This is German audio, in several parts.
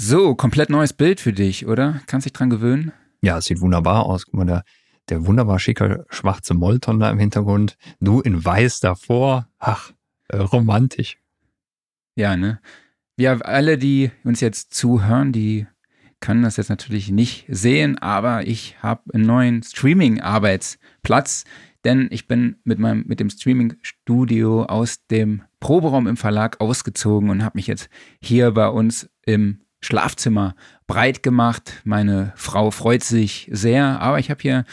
So, komplett neues Bild für dich, oder? Kannst dich dran gewöhnen? Ja, es sieht wunderbar aus. Guck mal, der, der wunderbar schicke schwarze Molton da im Hintergrund. Du in weiß davor. Ach, äh, romantisch. Ja, ne? Wir alle, die uns jetzt zuhören, die können das jetzt natürlich nicht sehen, aber ich habe einen neuen Streaming-Arbeitsplatz, denn ich bin mit meinem mit dem Streaming-Studio aus dem Proberaum im Verlag ausgezogen und habe mich jetzt hier bei uns im Schlafzimmer breit gemacht. Meine Frau freut sich sehr, aber ich habe hier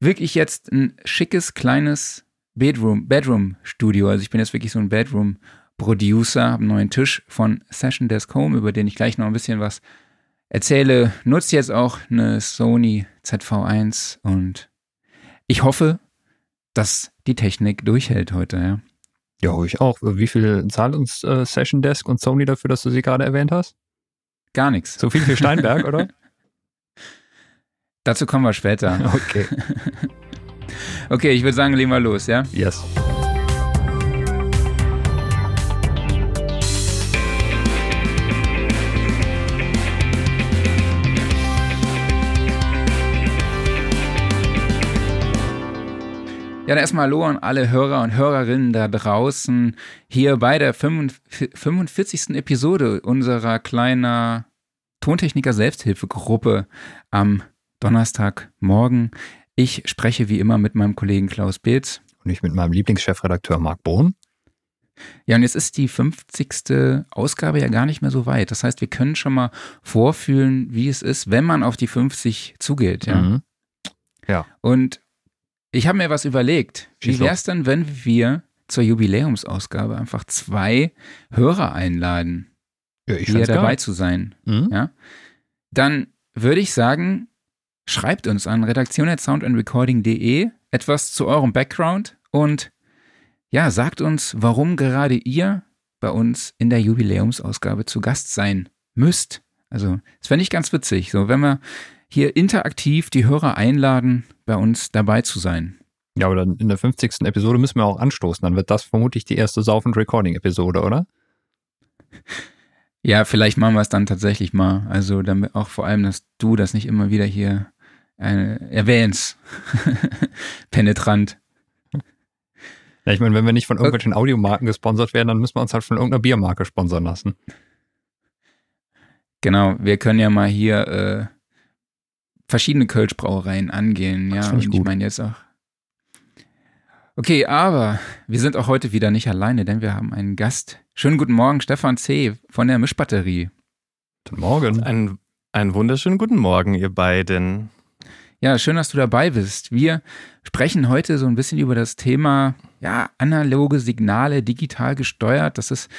wirklich jetzt ein schickes kleines Bedroom, Bedroom Studio. Also ich bin jetzt wirklich so ein Bedroom Producer, habe einen neuen Tisch von Session Desk Home, über den ich gleich noch ein bisschen was erzähle. Nutze jetzt auch eine Sony ZV1 und ich hoffe, dass die Technik durchhält heute, ja. Ja, ich auch. Wie viel zahlt uns äh, Session Desk und Sony dafür, dass du sie gerade erwähnt hast? Gar nichts. So viel für Steinberg, oder? Dazu kommen wir später. Okay. okay, ich würde sagen, legen wir los, ja? Yes. Ja, dann erstmal Hallo an alle Hörer und Hörerinnen da draußen. Hier bei der 45. Episode unserer kleinen Tontechniker Selbsthilfegruppe am Donnerstagmorgen. Ich spreche wie immer mit meinem Kollegen Klaus Beetz. Und ich mit meinem Lieblingschefredakteur Marc Bohn. Ja, und jetzt ist die 50. Ausgabe ja gar nicht mehr so weit. Das heißt, wir können schon mal vorfühlen, wie es ist, wenn man auf die 50 zugeht. Ja. Mhm. Ja. Und ich habe mir was überlegt. Wie wäre es denn, wenn wir zur Jubiläumsausgabe einfach zwei Hörer einladen, ja, hier dabei geil. zu sein? Mhm. Ja? Dann würde ich sagen, schreibt uns an redaktion.soundandrecording.de etwas zu eurem Background und ja, sagt uns, warum gerade ihr bei uns in der Jubiläumsausgabe zu Gast sein müsst. Also, das fände ich ganz witzig. So, wenn wir hier interaktiv die Hörer einladen, bei uns dabei zu sein. Ja, aber dann in der 50. Episode müssen wir auch anstoßen. Dann wird das vermutlich die erste Sauf- und Recording-Episode, oder? Ja, vielleicht machen wir es dann tatsächlich mal. Also damit auch vor allem, dass du das nicht immer wieder hier äh, erwähnst. Penetrant. Ja, ich meine, wenn wir nicht von irgendwelchen Audiomarken gesponsert werden, dann müssen wir uns halt von irgendeiner Biermarke sponsern lassen. Genau, wir können ja mal hier äh, verschiedene Kölschbrauereien angehen. Ja, und ich, ich meine jetzt auch. Okay, aber wir sind auch heute wieder nicht alleine, denn wir haben einen Gast. Schönen guten Morgen, Stefan C. von der Mischbatterie. Guten Morgen. Ein, einen wunderschönen guten Morgen, ihr beiden. Ja, schön, dass du dabei bist. Wir sprechen heute so ein bisschen über das Thema ja, analoge Signale digital gesteuert. Das ist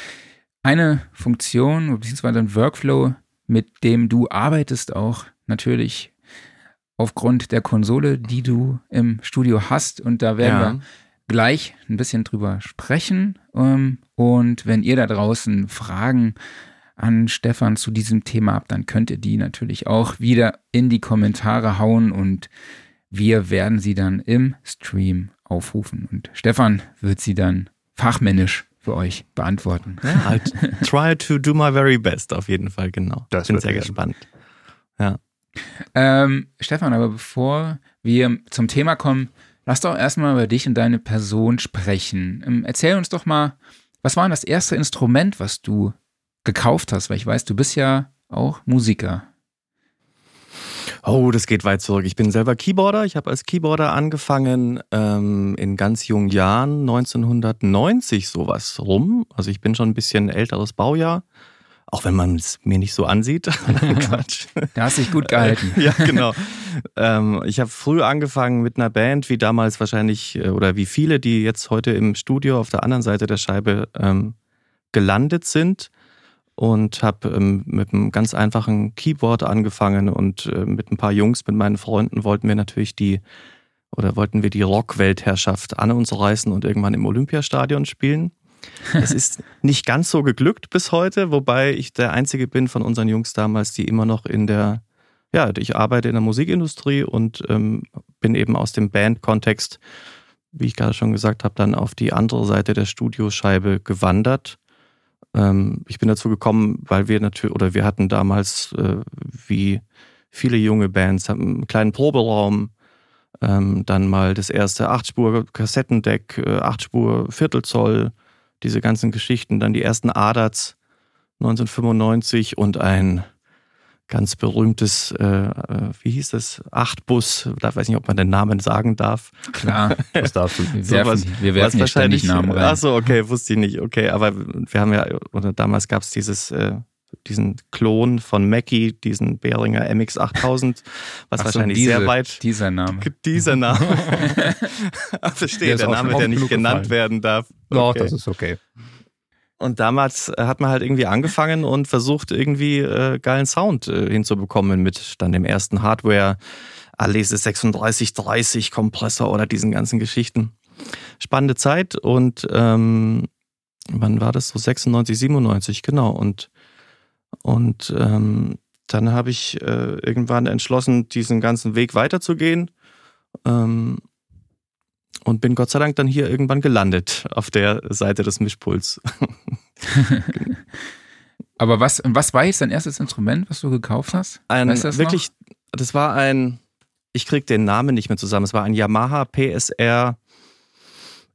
eine Funktion bzw. ein Workflow, mit dem du arbeitest, auch natürlich aufgrund der Konsole, die du im Studio hast. Und da werden ja. wir gleich ein bisschen drüber sprechen. Ähm, und wenn ihr da draußen Fragen an Stefan zu diesem Thema habt, dann könnt ihr die natürlich auch wieder in die Kommentare hauen und wir werden sie dann im Stream aufrufen. Und Stefan wird sie dann fachmännisch für euch beantworten. Ja, try to do my very best, auf jeden Fall, genau. Das bin sehr gespannt. Ja. Ähm, Stefan, aber bevor wir zum Thema kommen, lass doch erstmal über dich und deine Person sprechen. Ähm, erzähl uns doch mal, was war denn das erste Instrument, was du gekauft hast? Weil ich weiß, du bist ja auch Musiker. Oh, das geht weit zurück. Ich bin selber Keyboarder. Ich habe als Keyboarder angefangen ähm, in ganz jungen Jahren, 1990 sowas rum. Also ich bin schon ein bisschen älteres Baujahr. Auch wenn man es mir nicht so ansieht. Quatsch. Da hast du dich gut gehalten. ja, genau. Ähm, ich habe früh angefangen mit einer Band, wie damals wahrscheinlich, äh, oder wie viele, die jetzt heute im Studio auf der anderen Seite der Scheibe ähm, gelandet sind. Und habe ähm, mit einem ganz einfachen Keyboard angefangen und äh, mit ein paar Jungs, mit meinen Freunden wollten wir natürlich die, oder wollten wir die Rock-Weltherrschaft an uns reißen und irgendwann im Olympiastadion spielen. Es ist nicht ganz so geglückt bis heute, wobei ich der Einzige bin von unseren Jungs damals, die immer noch in der, ja, ich arbeite in der Musikindustrie und ähm, bin eben aus dem Band-Kontext, wie ich gerade schon gesagt habe, dann auf die andere Seite der Studioscheibe gewandert. Ähm, ich bin dazu gekommen, weil wir natürlich, oder wir hatten damals, äh, wie viele junge Bands, haben einen kleinen Proberaum, ähm, dann mal das erste 8-Spur-Kassettendeck, äh, 8-Spur Viertelzoll, diese ganzen Geschichten, dann die ersten Adats 1995 und ein ganz berühmtes, äh, äh, wie hieß das, Achtbus, da weiß nicht, ob man den Namen sagen darf. Klar, Das darfst du. wir So werfen, was- wir werfen ja ständig Namen rein. Achso, okay, wusste ich nicht. Okay, aber wir haben ja, oder damals gab es dieses, äh, diesen Klon von Mackie, diesen Behringer MX8000, was Ach so, wahrscheinlich diese- sehr weit. Dieser Name. Dieser Name. Der Verstehe, der auch Name, der nicht genannt gefallen. werden darf. Doch, Okay. das ist okay. Und damals äh, hat man halt irgendwie angefangen und versucht, irgendwie äh, geilen Sound äh, hinzubekommen mit dann dem ersten Hardware, Alese 3630 Kompressor oder diesen ganzen Geschichten. Spannende Zeit und ähm, wann war das? So 96, 97, genau. Und, und ähm, dann habe ich äh, irgendwann entschlossen, diesen ganzen Weg weiterzugehen. Ähm, und bin Gott sei Dank dann hier irgendwann gelandet auf der Seite des Mischpuls. Aber was, was war jetzt dein erstes Instrument, was du gekauft hast? Ein Weißt du das wirklich, das war ein, ich krieg den Namen nicht mehr zusammen. Es war ein Yamaha PSR,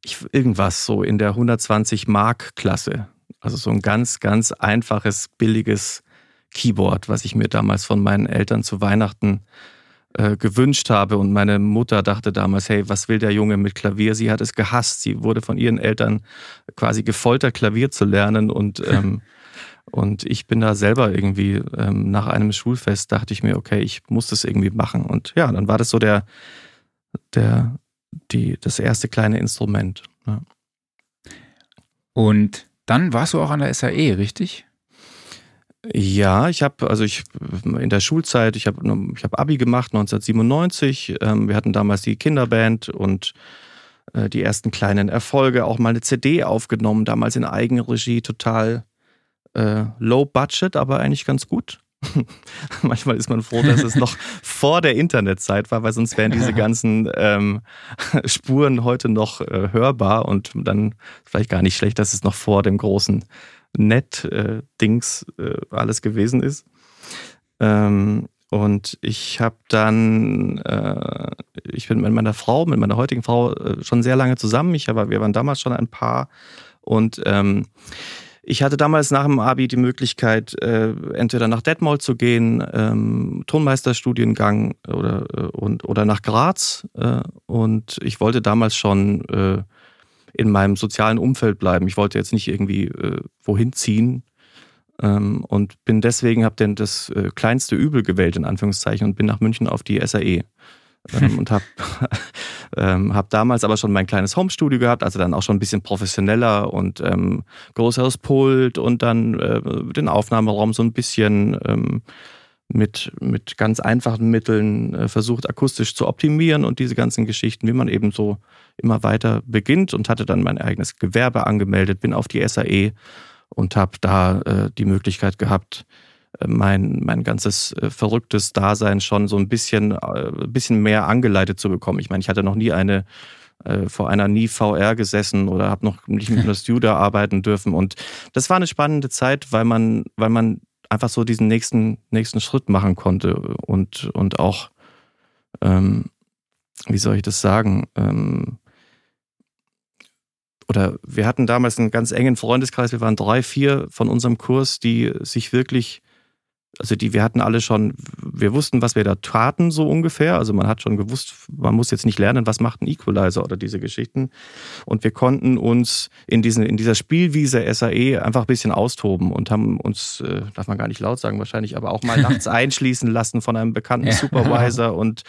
ich, irgendwas so in der 120 Mark Klasse. Also so ein ganz, ganz einfaches, billiges Keyboard, was ich mir damals von meinen Eltern zu Weihnachten äh, gewünscht habe. Und meine Mutter dachte damals, hey, was will der Junge mit Klavier? Sie hat es gehasst. Sie wurde von ihren Eltern quasi gefoltert, Klavier zu lernen. Und, ähm, und ich bin da selber irgendwie ähm, nach einem Schulfest, dachte ich mir, okay, ich muss das irgendwie machen. Und ja, dann war das so der, der, die, das erste kleine Instrument. Ja. Und dann warst du auch an der SAE, richtig? Ja, ich habe also ich in der Schulzeit, ich habe ich habe Abi gemacht 1997. Ähm, wir hatten damals die Kinderband und äh, die ersten kleinen Erfolge, auch mal eine CD aufgenommen, damals in Eigenregie, total äh, low budget, aber eigentlich ganz gut. Manchmal ist man froh, dass es noch vor der Internetzeit war, weil sonst wären diese ganzen ähm, Spuren heute noch äh, hörbar und dann vielleicht gar nicht schlecht, dass es noch vor dem großen Net-Dings äh, alles gewesen ist. Ähm, und ich habe dann, äh, ich bin mit meiner Frau, mit meiner heutigen Frau äh, schon sehr lange zusammen. Ich war, wir waren damals schon ein Paar und ähm, ich hatte damals nach dem Abi die Möglichkeit, äh, entweder nach Detmold zu gehen, ähm, Tonmeisterstudiengang oder, äh, und, oder nach Graz. Äh, und ich wollte damals schon äh, in meinem sozialen Umfeld bleiben. Ich wollte jetzt nicht irgendwie äh, wohin ziehen. Ähm, und bin deswegen, habe dann das äh, kleinste Übel gewählt, in Anführungszeichen, und bin nach München auf die SAE. Ähm, und habe ähm, hab damals aber schon mein kleines Homestudio gehabt, also dann auch schon ein bisschen professioneller und ähm, größeres Pult und dann äh, den Aufnahmeraum so ein bisschen ähm, mit, mit ganz einfachen Mitteln äh, versucht, akustisch zu optimieren und diese ganzen Geschichten, wie man eben so immer weiter beginnt und hatte dann mein eigenes Gewerbe angemeldet, bin auf die SAE und habe da äh, die Möglichkeit gehabt, mein, mein ganzes äh, verrücktes Dasein schon so ein bisschen, äh, bisschen mehr angeleitet zu bekommen. Ich meine, ich hatte noch nie eine äh, vor einer nie VR gesessen oder habe noch nicht mit einer Studio arbeiten dürfen. Und das war eine spannende Zeit, weil man, weil man einfach so diesen nächsten, nächsten Schritt machen konnte und, und auch, ähm, wie soll ich das sagen, ähm, oder wir hatten damals einen ganz engen Freundeskreis, wir waren drei, vier von unserem Kurs, die sich wirklich, also die, wir hatten alle schon, wir wussten, was wir da taten, so ungefähr. Also man hat schon gewusst, man muss jetzt nicht lernen, was macht ein Equalizer oder diese Geschichten. Und wir konnten uns in, diesen, in dieser Spielwiese SAE einfach ein bisschen austoben und haben uns, äh, darf man gar nicht laut sagen wahrscheinlich, aber auch mal nachts einschließen lassen von einem bekannten. Supervisor und,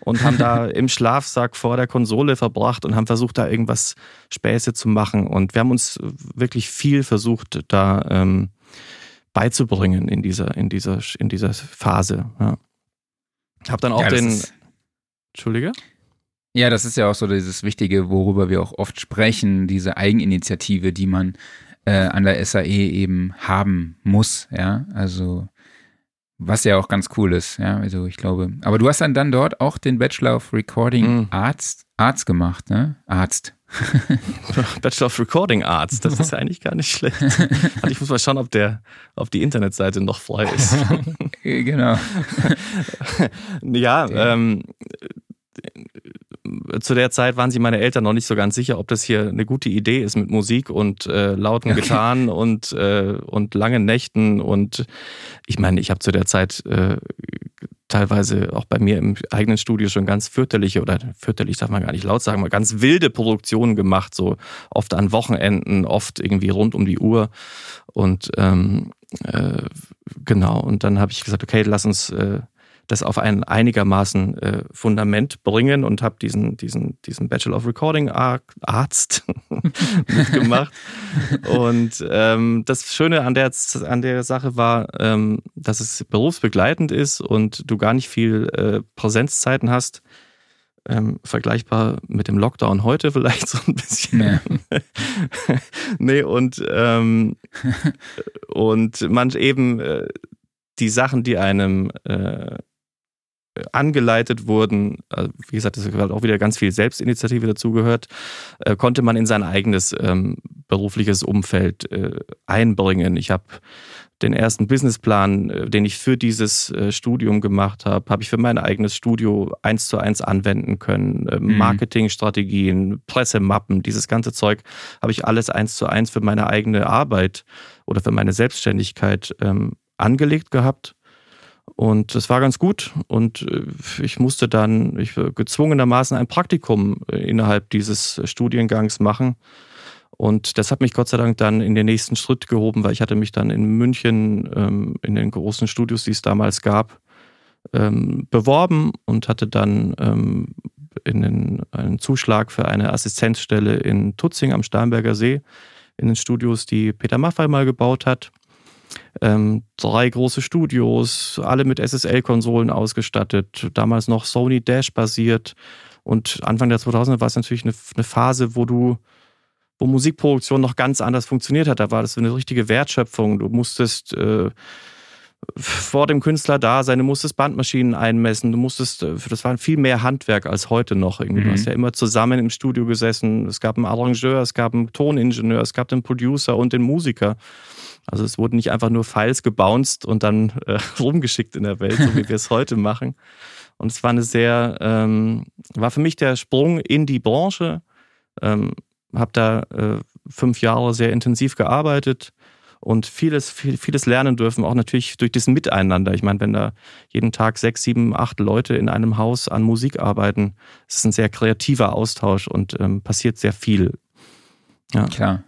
und haben da im Schlafsack vor der Konsole verbracht und haben versucht, da irgendwas Späße zu machen. Und wir haben uns wirklich viel versucht, da ähm, beizubringen in dieser, in dieser, in dieser Phase. Ja. Hab dann auch ja, den. ist, Entschuldige? ja, das ist ja auch so dieses Wichtige, worüber wir auch oft sprechen, diese Eigeninitiative, die man äh, an der SAE eben haben muss, ja, also was ja auch ganz cool ist, ja, also ich glaube, aber du hast dann, dann dort auch den Bachelor of Recording Mhm. Arzt, Arzt gemacht, ne? Arzt. Bachelor of Recording Arts, das ist ja eigentlich gar nicht schlecht. Also ich muss mal schauen, ob, der, ob die Internetseite noch frei ist. genau. ja, ähm, zu der Zeit waren sich meine Eltern noch nicht so ganz sicher, ob das hier eine gute Idee ist mit Musik und äh, lauten okay. Gitarren und, äh, und langen Nächten. Und ich meine, ich habe zu der Zeit äh, teilweise auch bei mir im eigenen Studio schon ganz fürchterliche oder fürchterlich darf man gar nicht laut sagen, mal ganz wilde Produktionen gemacht, so oft an Wochenenden, oft irgendwie rund um die Uhr. Und ähm, äh, genau, und dann habe ich gesagt, okay, lass uns äh, das auf ein einigermaßen äh, Fundament bringen und habe diesen, diesen, diesen Bachelor of Recording Arzt mitgemacht. und ähm, das Schöne an der, an der Sache war, ähm, dass es berufsbegleitend ist und du gar nicht viel äh, Präsenzzeiten hast. Ähm, vergleichbar mit dem Lockdown heute vielleicht so ein bisschen. Nee, nee und, ähm, und man eben äh, die Sachen, die einem äh, angeleitet wurden, also wie gesagt, das hat auch wieder ganz viel Selbstinitiative dazugehört, äh, konnte man in sein eigenes ähm, berufliches Umfeld äh, einbringen. Ich habe den ersten Businessplan, äh, den ich für dieses äh, Studium gemacht habe, habe ich für mein eigenes Studio eins zu eins anwenden können. Äh, mhm. Marketingstrategien, Pressemappen, dieses ganze Zeug habe ich alles eins zu eins für meine eigene Arbeit oder für meine Selbstständigkeit ähm, angelegt gehabt und das war ganz gut. Und äh, ich musste dann ich gezwungenermaßen ein Praktikum äh, innerhalb dieses Studiengangs machen. Und das hat mich Gott sei Dank dann in den nächsten Schritt gehoben, weil ich hatte mich dann in München ähm, in den großen Studios, die es damals gab, ähm, beworben und hatte dann ähm, in den, einen Zuschlag für eine Assistenzstelle in Tutzing am Starnberger See in den Studios, die Peter Maffay mal gebaut hat. Ähm, drei große Studios, alle mit SSL-Konsolen ausgestattet, damals noch Sony Dash basiert. Und Anfang der 2000er war es natürlich eine, eine Phase, wo du wo Musikproduktion noch ganz anders funktioniert hat. Da war das eine richtige Wertschöpfung. Du musstest äh, vor dem Künstler da sein, du musstest Bandmaschinen einmessen, du musstest, äh, das war viel mehr Handwerk als heute noch. Irgendwie. Mhm. Du hast ja immer zusammen im Studio gesessen. Es gab einen Arrangeur, es gab einen Toningenieur, es gab den Producer und den Musiker. Also es wurden nicht einfach nur Files gebounced und dann äh, rumgeschickt in der Welt, so wie wir es heute machen. Und es war eine sehr, ähm, war für mich der Sprung in die Branche. Ähm, habe da äh, fünf Jahre sehr intensiv gearbeitet und vieles, viel, vieles lernen dürfen, auch natürlich durch das Miteinander. Ich meine, wenn da jeden Tag sechs, sieben, acht Leute in einem Haus an Musik arbeiten, ist es ein sehr kreativer Austausch und ähm, passiert sehr viel. Ja. Klar.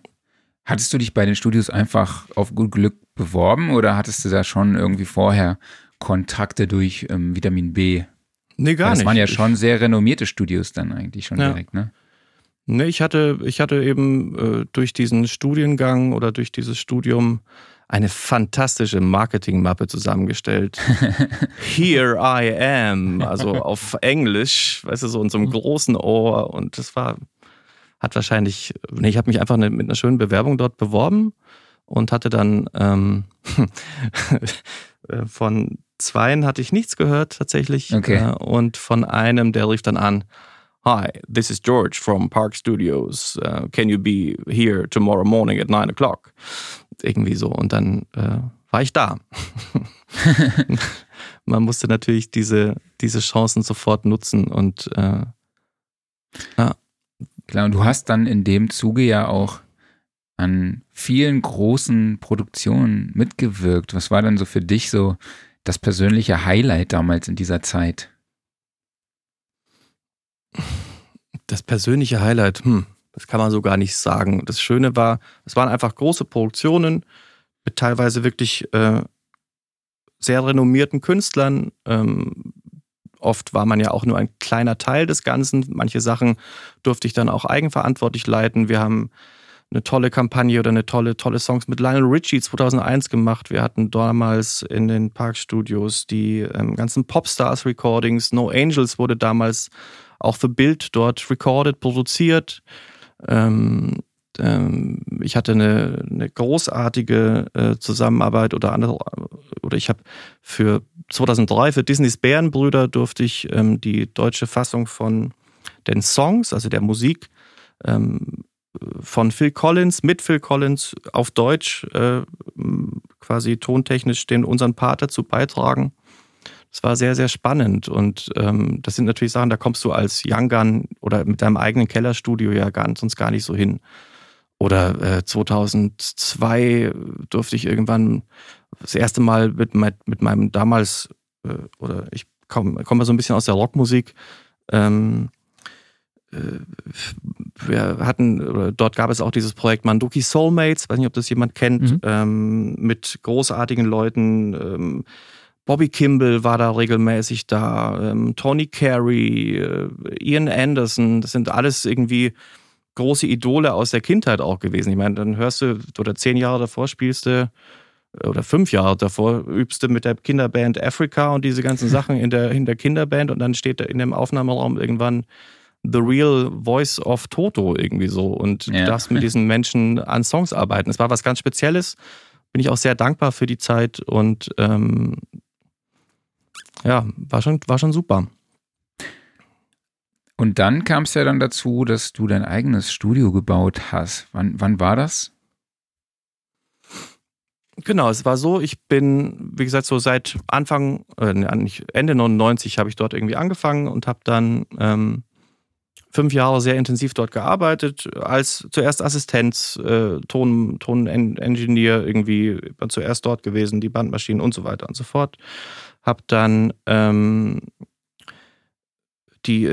Hattest du dich bei den Studios einfach auf gut Glück beworben oder hattest du da schon irgendwie vorher Kontakte durch ähm, Vitamin B? Nee, gar das nicht. Das waren ja schon sehr renommierte Studios dann eigentlich schon ja. direkt, ne? Nee, ich hatte, ich hatte eben äh, durch diesen Studiengang oder durch dieses Studium eine fantastische Marketingmappe zusammengestellt. Here I am, also auf Englisch, weißt du, so in so einem großen Ohr. Und das war hat wahrscheinlich, nee, ich habe mich einfach eine, mit einer schönen Bewerbung dort beworben und hatte dann ähm, von zweien hatte ich nichts gehört tatsächlich. Okay. Äh, und von einem, der rief dann an, Hi, this is George from Park Studios. Uh, can you be here tomorrow morning at 9 o'clock? Irgendwie so. Und dann äh, war ich da. Man musste natürlich diese, diese Chancen sofort nutzen und äh, ja. Klar, und du hast dann in dem Zuge ja auch an vielen großen Produktionen mitgewirkt. Was war dann so für dich so das persönliche Highlight damals in dieser Zeit? Das persönliche Highlight, hm, das kann man so gar nicht sagen. Das Schöne war, es waren einfach große Produktionen mit teilweise wirklich äh, sehr renommierten Künstlern, ähm, Oft war man ja auch nur ein kleiner Teil des Ganzen. Manche Sachen durfte ich dann auch eigenverantwortlich leiten. Wir haben eine tolle Kampagne oder eine tolle, tolle Songs mit Lionel Richie 2001 gemacht. Wir hatten damals in den Parkstudios die ähm, ganzen Popstars-Recordings. No Angels wurde damals auch für Bild dort recorded, produziert. Ähm, ähm, ich hatte eine, eine großartige äh, Zusammenarbeit oder andere, oder ich habe für 2003 für Disneys Bärenbrüder durfte ich ähm, die deutsche Fassung von den Songs, also der Musik, ähm, von Phil Collins mit Phil Collins auf Deutsch äh, quasi tontechnisch den unseren Part dazu beitragen. Das war sehr, sehr spannend und ähm, das sind natürlich Sachen, da kommst du als Young Gun oder mit deinem eigenen Kellerstudio ja gar, sonst gar nicht so hin. Oder äh, 2002 durfte ich irgendwann das erste Mal mit, mit meinem damals, äh, oder ich komme komm so ein bisschen aus der Rockmusik, ähm, äh, wir hatten, oder dort gab es auch dieses Projekt Manduki Soulmates, weiß nicht, ob das jemand kennt, mhm. ähm, mit großartigen Leuten. Ähm, Bobby Kimball war da regelmäßig da, ähm, Tony Carey, äh, Ian Anderson, das sind alles irgendwie große Idole aus der Kindheit auch gewesen. Ich meine, dann hörst du, oder zehn Jahre davor spielst du, äh, oder fünf Jahre davor übst du mit der Kinderband Africa und diese ganzen Sachen in der, in der Kinderband und dann steht da in dem Aufnahmeraum irgendwann The Real Voice of Toto irgendwie so und ja. du darfst mit diesen Menschen an Songs arbeiten. Es war was ganz Spezielles. Bin ich auch sehr dankbar für die Zeit und ähm, ja, war schon, war schon super. Und dann kam es ja dann dazu, dass du dein eigenes Studio gebaut hast. Wann, wann war das? Genau, es war so, ich bin, wie gesagt, so seit Anfang, äh, Ende 99 habe ich dort irgendwie angefangen und habe dann ähm, fünf Jahre sehr intensiv dort gearbeitet, als zuerst Assistenz, äh, Ton, Tonengineer irgendwie, zuerst dort gewesen, die Bandmaschinen und so weiter und so fort. Hab dann ähm, die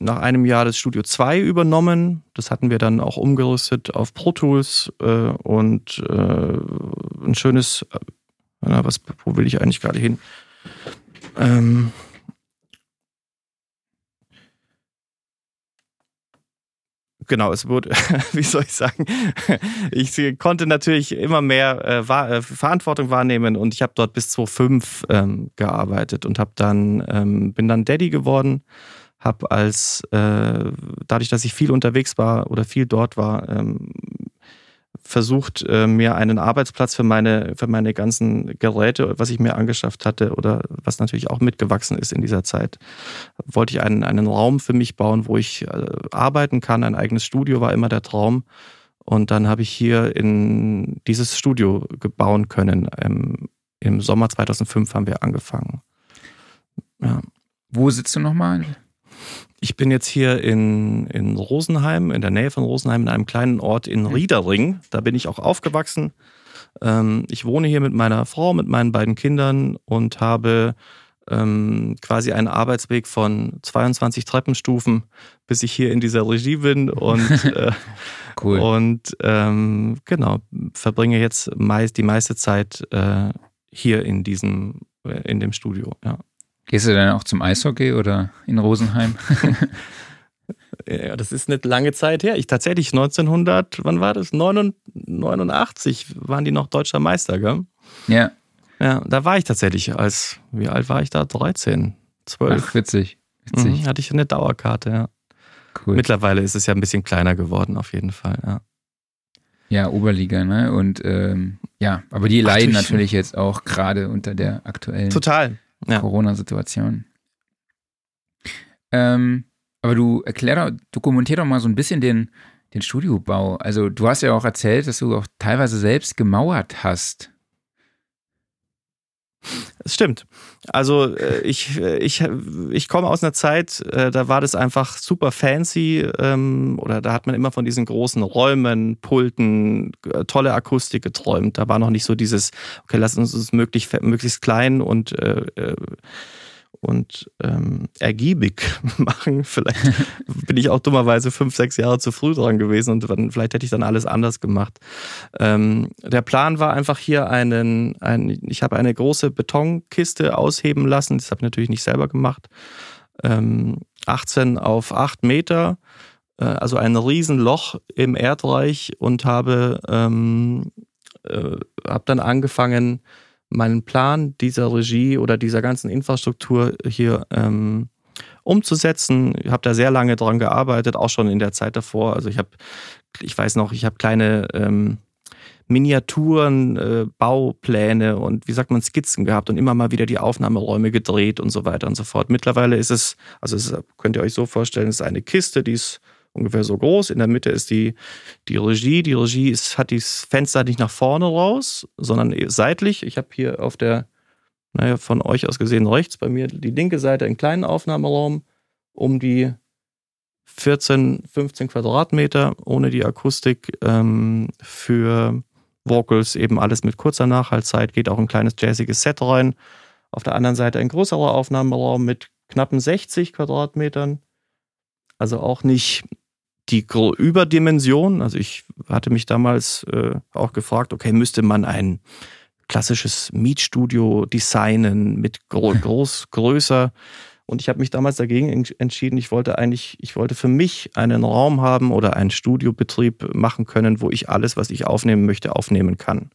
nach einem Jahr das Studio 2 übernommen. Das hatten wir dann auch umgerüstet auf Pro Tools äh, und äh, ein schönes, äh, was, wo will ich eigentlich gerade hin? Ähm, genau, es wurde, wie soll ich sagen, ich konnte natürlich immer mehr äh, war, äh, Verantwortung wahrnehmen und ich habe dort bis 2005 ähm, gearbeitet und habe dann ähm, bin dann Daddy geworden, habe als äh, dadurch, dass ich viel unterwegs war oder viel dort war, ähm, versucht, äh, mir einen Arbeitsplatz für meine, für meine ganzen Geräte, was ich mir angeschafft hatte oder was natürlich auch mitgewachsen ist in dieser Zeit, wollte ich einen, einen Raum für mich bauen, wo ich äh, arbeiten kann. Ein eigenes Studio war immer der Traum. Und dann habe ich hier in dieses Studio bauen können. Im, Im Sommer 2005 haben wir angefangen. Ja. Wo sitzt du nochmal? Ich bin jetzt hier in, in Rosenheim, in der Nähe von Rosenheim, in einem kleinen Ort in Riedering. Da bin ich auch aufgewachsen. Ähm, ich wohne hier mit meiner Frau, mit meinen beiden Kindern und habe ähm, quasi einen Arbeitsweg von 22 Treppenstufen, bis ich hier in dieser Regie bin und, äh, cool. und ähm, genau, verbringe jetzt meist die meiste Zeit äh, hier in diesem, äh, in dem Studio, ja. Gehst du dann auch zum Eishockey oder in Rosenheim? ja, das ist eine lange Zeit her. Ich tatsächlich 1900, wann war das? 89 waren die noch deutscher Meister, gell? Ja. Ja, da war ich tatsächlich als, wie alt war ich da? 13, 12. Ach, witzig. witzig. Mhm, hatte ich eine Dauerkarte, ja. Cool. Mittlerweile ist es ja ein bisschen kleiner geworden, auf jeden Fall, ja. Ja, Oberliga, ne? Und ähm, ja, aber die leiden natürlich jetzt auch gerade unter der aktuellen. Total ja. Corona-Situation. Ähm, aber du erklär doch, dokumentier doch mal so ein bisschen den, den Studiobau. Also du hast ja auch erzählt, dass du auch teilweise selbst gemauert hast. Es stimmt. Also äh, ich, äh, ich, ich komme aus einer Zeit, äh, da war das einfach super fancy ähm, oder da hat man immer von diesen großen Räumen, Pulten, tolle Akustik geträumt. Da war noch nicht so dieses, okay, lass uns es möglichst, möglichst klein und und ähm, ergiebig machen. Vielleicht bin ich auch dummerweise fünf, sechs Jahre zu früh dran gewesen und dann, vielleicht hätte ich dann alles anders gemacht. Ähm, der Plan war einfach hier einen, ein, ich habe eine große Betonkiste ausheben lassen, das habe ich natürlich nicht selber gemacht. Ähm, 18 auf 8 Meter, äh, also ein Riesenloch im Erdreich und habe, ähm, äh, habe dann angefangen, meinen Plan dieser Regie oder dieser ganzen Infrastruktur hier ähm, umzusetzen. Ich habe da sehr lange dran gearbeitet, auch schon in der Zeit davor. Also ich habe, ich weiß noch, ich habe kleine ähm, Miniaturen, äh, Baupläne und wie sagt man, Skizzen gehabt und immer mal wieder die Aufnahmeräume gedreht und so weiter und so fort. Mittlerweile ist es, also es, könnt ihr euch so vorstellen, es ist eine Kiste, die ist ungefähr so groß. In der Mitte ist die, die Regie. Die Regie ist, hat das Fenster nicht nach vorne raus, sondern seitlich. Ich habe hier auf der, naja, von euch aus gesehen rechts bei mir die linke Seite einen kleinen Aufnahmeraum um die 14, 15 Quadratmeter ohne die Akustik ähm, für Vocals, eben alles mit kurzer Nachhaltzeit, geht auch ein kleines jazziges Set rein. Auf der anderen Seite ein größerer Aufnahmeraum mit knappen 60 Quadratmetern. Also auch nicht die Überdimension. Also ich hatte mich damals äh, auch gefragt, okay, müsste man ein klassisches Mietstudio designen mit gro groß, größer. Und ich habe mich damals dagegen entschieden, ich wollte eigentlich, ich wollte für mich einen Raum haben oder einen Studiobetrieb machen können, wo ich alles, was ich aufnehmen möchte, aufnehmen kann.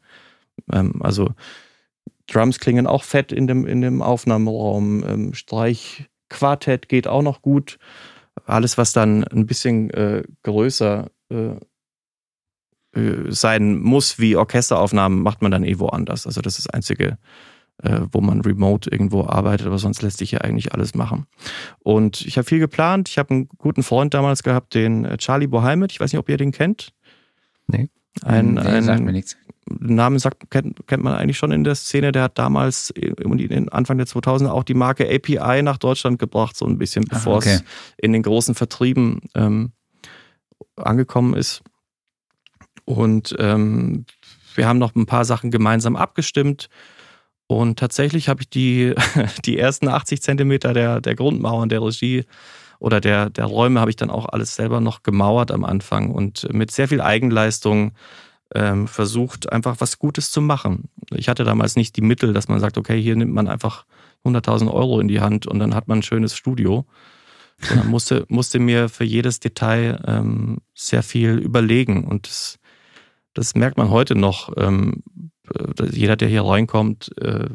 Ähm, also Drums klingen auch fett in dem, in dem Aufnahmeraum. Ähm, Streichquartett geht auch noch gut. Alles, was dann ein bisschen äh, größer äh, äh, sein muss wie Orchesteraufnahmen, macht man dann eh woanders. Also das ist das Einzige, äh, wo man remote irgendwo arbeitet, aber sonst lässt sich ja eigentlich alles machen. Und ich habe viel geplant. Ich habe einen guten Freund damals gehabt, den äh, Charlie Boheimet. Ich weiß nicht, ob ihr den kennt. Nee. Ein, nee, ein, sagt mir nichts. Namen sagt, kennt, kennt man eigentlich schon in der Szene. Der hat damals Anfang der 2000er auch die Marke API nach Deutschland gebracht, so ein bisschen, bevor okay. es in den großen Vertrieben ähm, angekommen ist. Und ähm, wir haben noch ein paar Sachen gemeinsam abgestimmt. Und tatsächlich habe ich die, die ersten 80 Zentimeter der, der Grundmauern der Regie oder der, der Räume habe ich dann auch alles selber noch gemauert am Anfang und mit sehr viel Eigenleistung ähm, versucht, einfach was Gutes zu machen. Ich hatte damals nicht die Mittel, dass man sagt, okay, hier nimmt man einfach 100.000 Euro in die Hand und dann hat man ein schönes Studio. Sondern musste, musste mir für jedes Detail ähm, sehr viel überlegen. Und das, das merkt man heute noch. Ähm, jeder, der hier reinkommt, äh,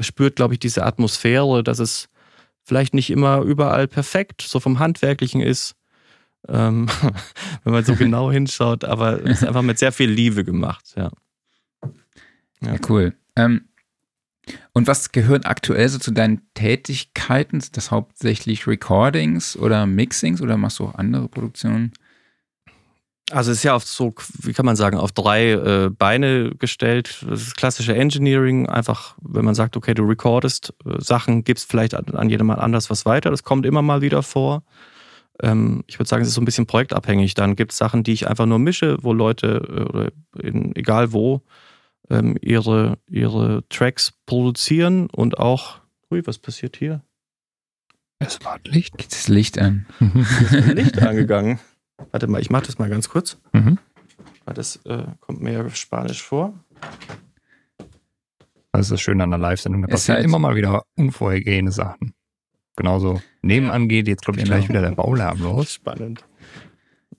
spürt, glaube ich, diese Atmosphäre, dass es vielleicht nicht immer überall perfekt, so vom Handwerklichen ist, ähm, wenn man so genau hinschaut, aber es ist einfach mit sehr viel Liebe gemacht, ja. Ja, cool. Ähm, und was gehört aktuell so zu deinen Tätigkeiten? Ist das hauptsächlich Recordings oder Mixings oder machst du auch andere Produktionen? Also es ist ja auf so, wie kann man sagen, auf drei äh, Beine gestellt. Das ist klassische Engineering, einfach, wenn man sagt, okay, du recordest äh, Sachen, gibst vielleicht an, an jemand anders was weiter. Das kommt immer mal wieder vor. Ähm, ich würde sagen, es ist so ein bisschen projektabhängig. Dann gibt es Sachen, die ich einfach nur mische, wo Leute, äh, in, egal wo, ähm, ihre, ihre Tracks produzieren und auch, ui, was passiert hier? Es war Licht. Geht das Licht an? ist Licht angegangen. Warte mal, ich mache das mal ganz kurz. Mhm. Das äh, kommt mir ja Spanisch vor. Das ist das Schöne an der Live-Sendung. Da passieren halt immer mal wieder unvorhergehende Sachen. Genauso nebenan geht jetzt, glaube ich, genau. gleich wieder der Baulärm los. Spannend.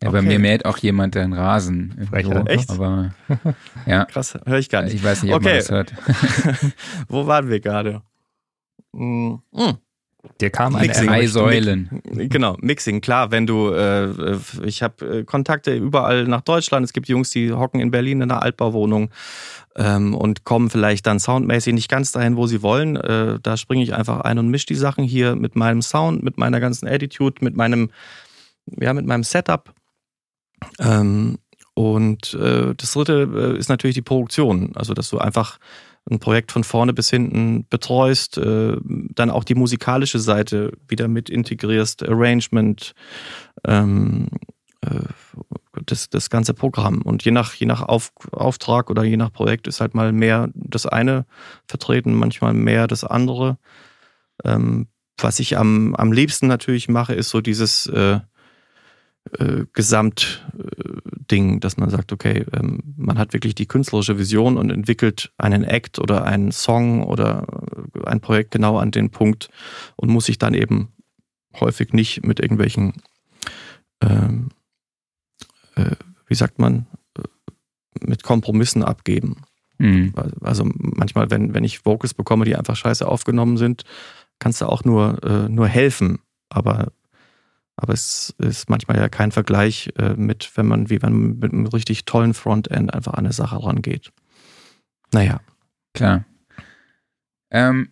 Ja, okay. bei mir mäht auch jemand den Rasen. Frechheit, echt? Aber, ja. Krass, höre ich gar nicht. Ich weiß nicht, ob okay. man das hört. Wo waren wir gerade? Mhm. Dir kam eine drei Säulen. Genau, Mixing, klar, wenn du, äh, ich habe äh, Kontakte überall nach Deutschland. Es gibt Jungs, die hocken in Berlin in einer Altbauwohnung ähm, und kommen vielleicht dann soundmäßig nicht ganz dahin, wo sie wollen. Äh, da springe ich einfach ein und mische die Sachen hier mit meinem Sound, mit meiner ganzen Attitude, mit meinem, ja, mit meinem Setup. Ähm, und äh, das dritte äh, ist natürlich die Produktion. Also, dass du einfach ein Projekt von vorne bis hinten betreust, äh, dann auch die musikalische Seite wieder mit integrierst, Arrangement, ähm, äh, das, das ganze Programm. Und je nach, je nach Auf, Auftrag oder je nach Projekt ist halt mal mehr das eine vertreten, manchmal mehr das andere. Ähm, was ich am, am liebsten natürlich mache, ist so dieses äh, äh, Gesamtding, dass man sagt, okay, ähm, man hat wirklich die künstlerische Vision und entwickelt einen Act oder einen Song oder äh, ein Projekt genau an den Punkt und muss sich dann eben häufig nicht mit irgendwelchen, ähm, äh, wie sagt man, äh, mit Kompromissen abgeben. Mhm. Also manchmal, wenn, wenn ich Vocals bekomme, die einfach scheiße aufgenommen sind, kannst du auch nur, äh, nur helfen. Aber aber es ist manchmal ja kein Vergleich äh, mit, wenn man, wie wenn man mit einem richtig tollen Frontend einfach an eine Sache rangeht. Naja. Klar. Ähm,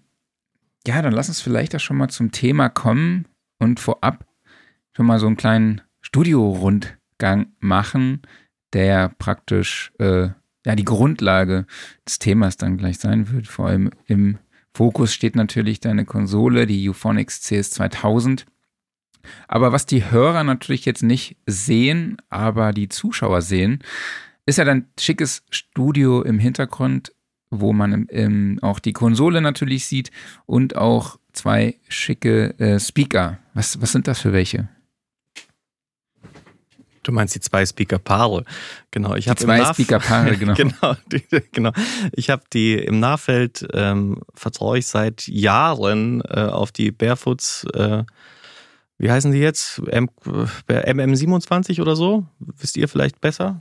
ja, dann lass uns vielleicht auch schon mal zum Thema kommen und vorab schon mal so einen kleinen Studio-Rundgang machen, der praktisch äh, ja die Grundlage des Themas dann gleich sein wird. Vor allem im Fokus steht natürlich deine Konsole, die Euphonics CS2000. Aber was die Hörer natürlich jetzt nicht sehen, aber die Zuschauer sehen, ist ja dein schickes Studio im Hintergrund, wo man im, im, auch die Konsole natürlich sieht und auch zwei schicke äh, Speaker. Was, was sind das für welche? Du meinst die zwei Speaker-Paare. Genau, ich habe zwei Speaker-Paare, genau. genau, die, genau. Ich habe die im Nahfeld, ähm, vertraue ich seit Jahren äh, auf die Barefoots, äh, wie heißen die jetzt? M, äh, MM27 oder so? Wisst ihr vielleicht besser?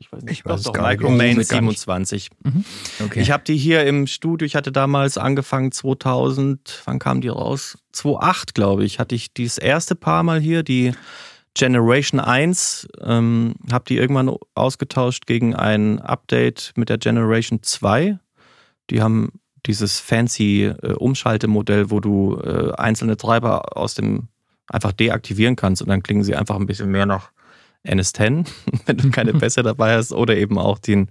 Ich weiß nicht. Ich weiß doch, doch Micromain 27. Mhm. Okay. Ich habe die hier im Studio, ich hatte damals angefangen 2000, wann kam die raus? 2008, glaube ich, hatte ich dieses erste Paar mal hier, die Generation 1, ähm, habe die irgendwann ausgetauscht gegen ein Update mit der Generation 2. Die haben dieses fancy äh, Umschaltemodell, wo du äh, einzelne Treiber aus dem einfach deaktivieren kannst und dann klingen sie einfach ein bisschen mehr nach NS10, wenn du keine Bässe dabei hast, oder eben auch den,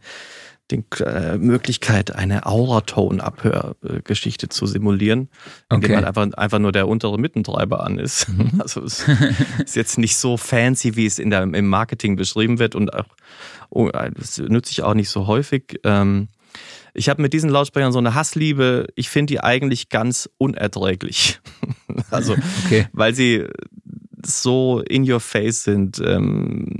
die äh, Möglichkeit, eine Auratone-Abhörgeschichte zu simulieren, indem okay. halt einfach, einfach nur der untere Mittentreiber an ist. Mhm. Also es ist jetzt nicht so fancy, wie es in der, im Marketing beschrieben wird und auch, oh, das nütze ich auch nicht so häufig. Ähm, ich habe mit diesen Lautsprechern so eine Hassliebe. Ich finde die eigentlich ganz unerträglich. also, okay. weil sie so in your face sind. Ähm,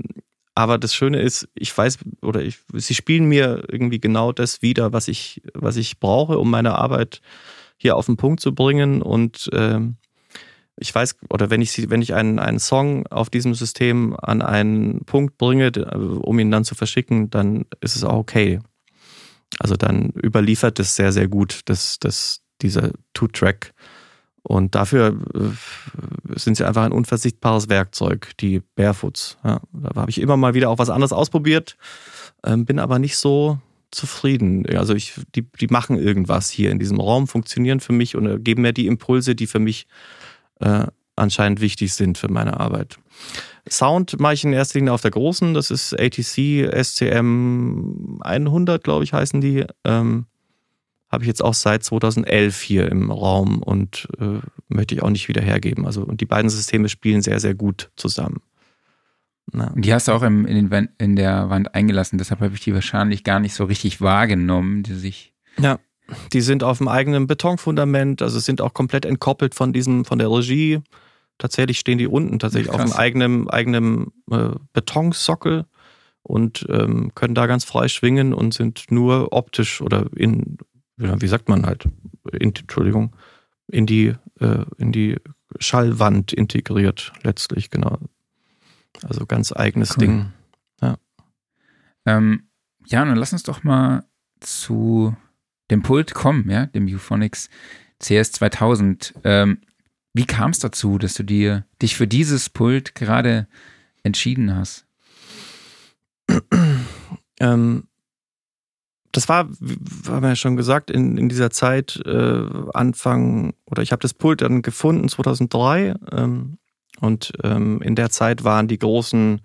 aber das Schöne ist, ich weiß, oder ich, sie spielen mir irgendwie genau das wieder, was ich, was ich brauche, um meine Arbeit hier auf den Punkt zu bringen. Und ähm, ich weiß, oder wenn ich, wenn ich einen, einen Song auf diesem System an einen Punkt bringe, um ihn dann zu verschicken, dann ist es auch okay. Also dann überliefert es sehr, sehr gut, dass, dass dieser Two-Track und dafür äh, sind sie einfach ein unversichtbares Werkzeug, die Barefoots. Ja, da habe ich immer mal wieder auch was anderes ausprobiert, ähm, bin aber nicht so zufrieden. Also ich, die, die machen irgendwas hier in diesem Raum, funktionieren für mich und äh, geben mir die Impulse, die für mich äh, anscheinend wichtig sind für meine Arbeit. Sound mache ich in erster Linie auf der großen, das ist ATC SCM 100, glaube ich, heißen die. Ähm, habe ich jetzt auch seit 2011 hier im Raum und äh, möchte ich auch nicht wieder hergeben. Also und die beiden Systeme spielen sehr, sehr gut zusammen. Na. Die hast du auch im, in, den, in der Wand eingelassen, deshalb habe ich die wahrscheinlich gar nicht so richtig wahrgenommen, die sich. Ja, die sind auf dem eigenen Betonfundament, also sind auch komplett entkoppelt von diesem, von der Regie. Tatsächlich stehen die unten tatsächlich Krass. auf dem eigenen, eigenen äh, Betonsockel und ähm, können da ganz frei schwingen und sind nur optisch oder in wie sagt man halt, in, Entschuldigung, in die, äh, in die Schallwand integriert, letztlich, genau. Also ganz eigenes cool. Ding. Ja. Ähm, ja, dann lass uns doch mal zu dem Pult kommen, ja, dem Euphonics CS2000. Ähm, wie kam es dazu, dass du dir dich für dieses Pult gerade entschieden hast? ähm, das war, haben wir ja schon gesagt, in, in dieser Zeit äh, Anfang, oder ich habe das Pult dann gefunden 2003 ähm, und ähm, in der Zeit waren die großen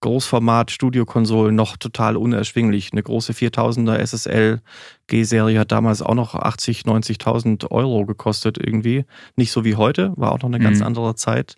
Großformat-Studiokonsolen noch total unerschwinglich. Eine große 4000er SSL G-Serie hat damals auch noch 80, 90.000 Euro gekostet irgendwie. Nicht so wie heute, war auch noch eine ganz mhm. andere Zeit.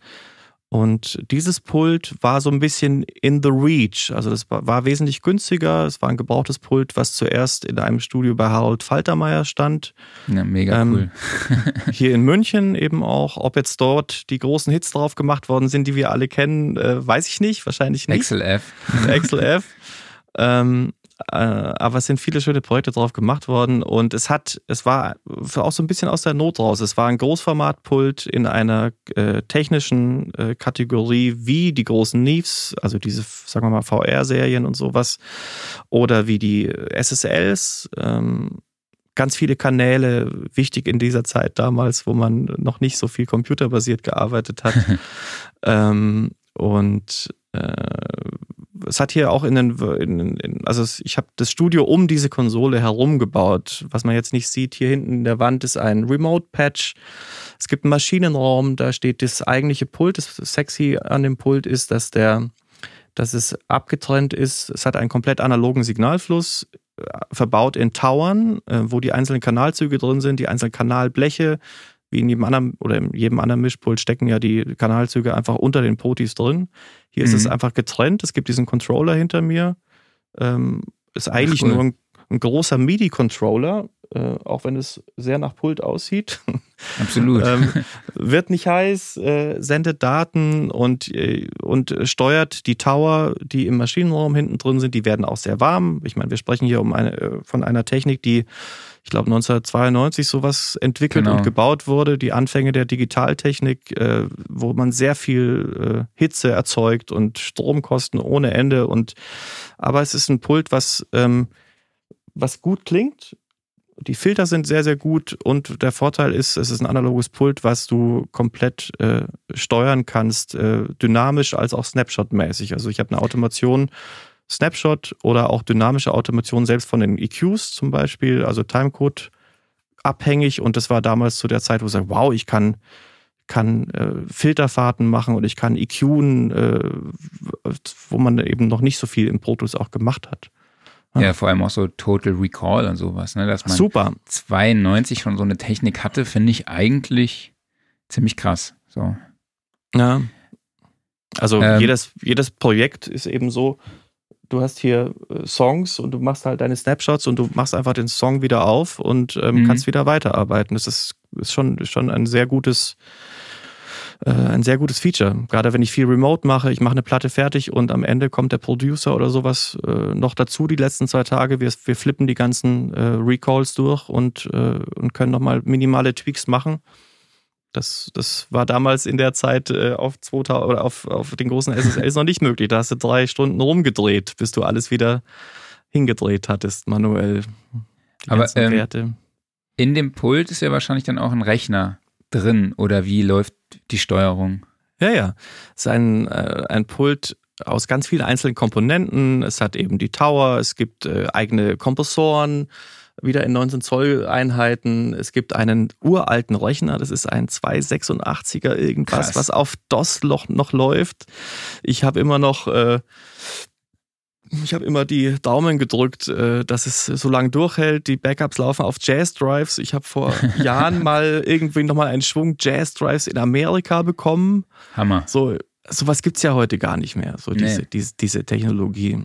Und dieses Pult war so ein bisschen in the reach. Also das war, wesentlich günstiger. Es war ein gebrauchtes Pult, was zuerst in einem Studio bei Harold Faltermeier stand. Ja, mega ähm, cool. hier in München eben auch. Ob jetzt dort die großen Hits drauf gemacht worden sind, die wir alle kennen, äh, weiß ich nicht. Wahrscheinlich nicht. XLF. XLF. ähm, äh, aber es sind viele schöne Projekte drauf gemacht worden und es hat, es war auch so ein bisschen aus der Not raus. Es war ein Großformatpult in einer äh, technischen äh, Kategorie wie die großen Neves, also diese, sagen wir mal, VR-Serien und sowas, oder wie die SSLs. Ähm, ganz viele Kanäle, wichtig in dieser Zeit damals, wo man noch nicht so viel computerbasiert gearbeitet hat. ähm, und äh, es hat hier auch in den, in, in, also ich habe das Studio um diese Konsole herum gebaut. Was man jetzt nicht sieht, hier hinten in der Wand ist ein Remote-Patch, Es gibt einen Maschinenraum, da steht das eigentliche Pult. Das sexy an dem Pult ist, dass der, dass es abgetrennt ist. Es hat einen komplett analogen Signalfluss äh, verbaut in Towern, äh, wo die einzelnen Kanalzüge drin sind, die einzelnen Kanalbleche, wie in jedem anderen oder in jedem anderen Mischpult stecken ja die Kanalzüge einfach unter den Potis drin. Hier mhm. ist es mhm. einfach getrennt. Es gibt diesen Controller hinter mir. Ähm, ist eigentlich cool. nur ein, ein großer MIDI-Controller, äh, auch wenn es sehr nach Pult aussieht. Absolut. ähm, wird nicht heiß, äh, sendet Daten und, äh, und steuert die Tower, die im Maschinenraum hinten drin sind, die werden auch sehr warm. Ich meine, wir sprechen hier um eine, äh, von einer Technik, die ich glaube 1992 sowas entwickelt genau. und gebaut wurde, die Anfänge der Digitaltechnik, äh, wo man sehr viel äh, Hitze erzeugt und Stromkosten ohne Ende und aber es ist ein Pult, was ähm, was gut klingt. Die Filter sind sehr, sehr gut und der Vorteil ist, es ist ein analoges Pult, was du komplett äh, steuern kannst, äh, dynamisch als auch Snapshot-mäßig. Also ich habe eine Automation, Snapshot oder auch dynamische Automation selbst von den EQs zum Beispiel, also Timecode abhängig und das war damals zu der Zeit, wo ich sage, wow, ich kann kann äh, Filterfahrten machen und ich kann EQen, äh, wo man eben noch nicht so viel im Protos auch gemacht hat. Ja. ja, vor allem auch so Total Recall und sowas, ne? dass man Super. 92 schon so eine Technik hatte, finde ich eigentlich ziemlich krass. So. Ja. Also ähm, jedes, jedes Projekt ist eben so, du hast hier äh, Songs und du machst halt deine Snapshots und du machst einfach den Song wieder auf und ähm, mhm. kannst wieder weiterarbeiten. Das ist, ist schon, schon ein sehr gutes, äh, ein sehr gutes Feature. Gerade wenn ich viel Remote mache, ich mache eine Platte fertig und am Ende kommt der Producer oder sowas äh, noch dazu die letzten zwei Tage. Wir, wir flippen die ganzen äh, Recalls durch und, äh, und können nochmal minimale Tweaks machen. Das, das war damals in der Zeit äh, auf, 2000, oder auf, auf den großen SSLs noch nicht möglich. Da hast du drei Stunden rumgedreht, bis du alles wieder hingedreht hattest, manuell. Aber ähm, in dem Pult ist ja wahrscheinlich dann auch ein Rechner drin oder wie läuft die Steuerung? Ja, ja. Es ist ein, äh, ein Pult aus ganz vielen einzelnen Komponenten. Es hat eben die Tower, es gibt äh, eigene Kompressoren, wieder in 19 Zoll Einheiten. Es gibt einen uralten Rechner, das ist ein 286er irgendwas, Krass. was auf DOS noch, noch läuft. Ich habe immer noch äh, ich habe immer die Daumen gedrückt, äh, dass es so lange durchhält. Die Backups laufen auf Jazz Drives. Ich habe vor Jahren mal irgendwie nochmal einen Schwung Jazz Drives in Amerika bekommen. Hammer. So, sowas gibt es ja heute gar nicht mehr, so diese, nee. diese, diese Technologie.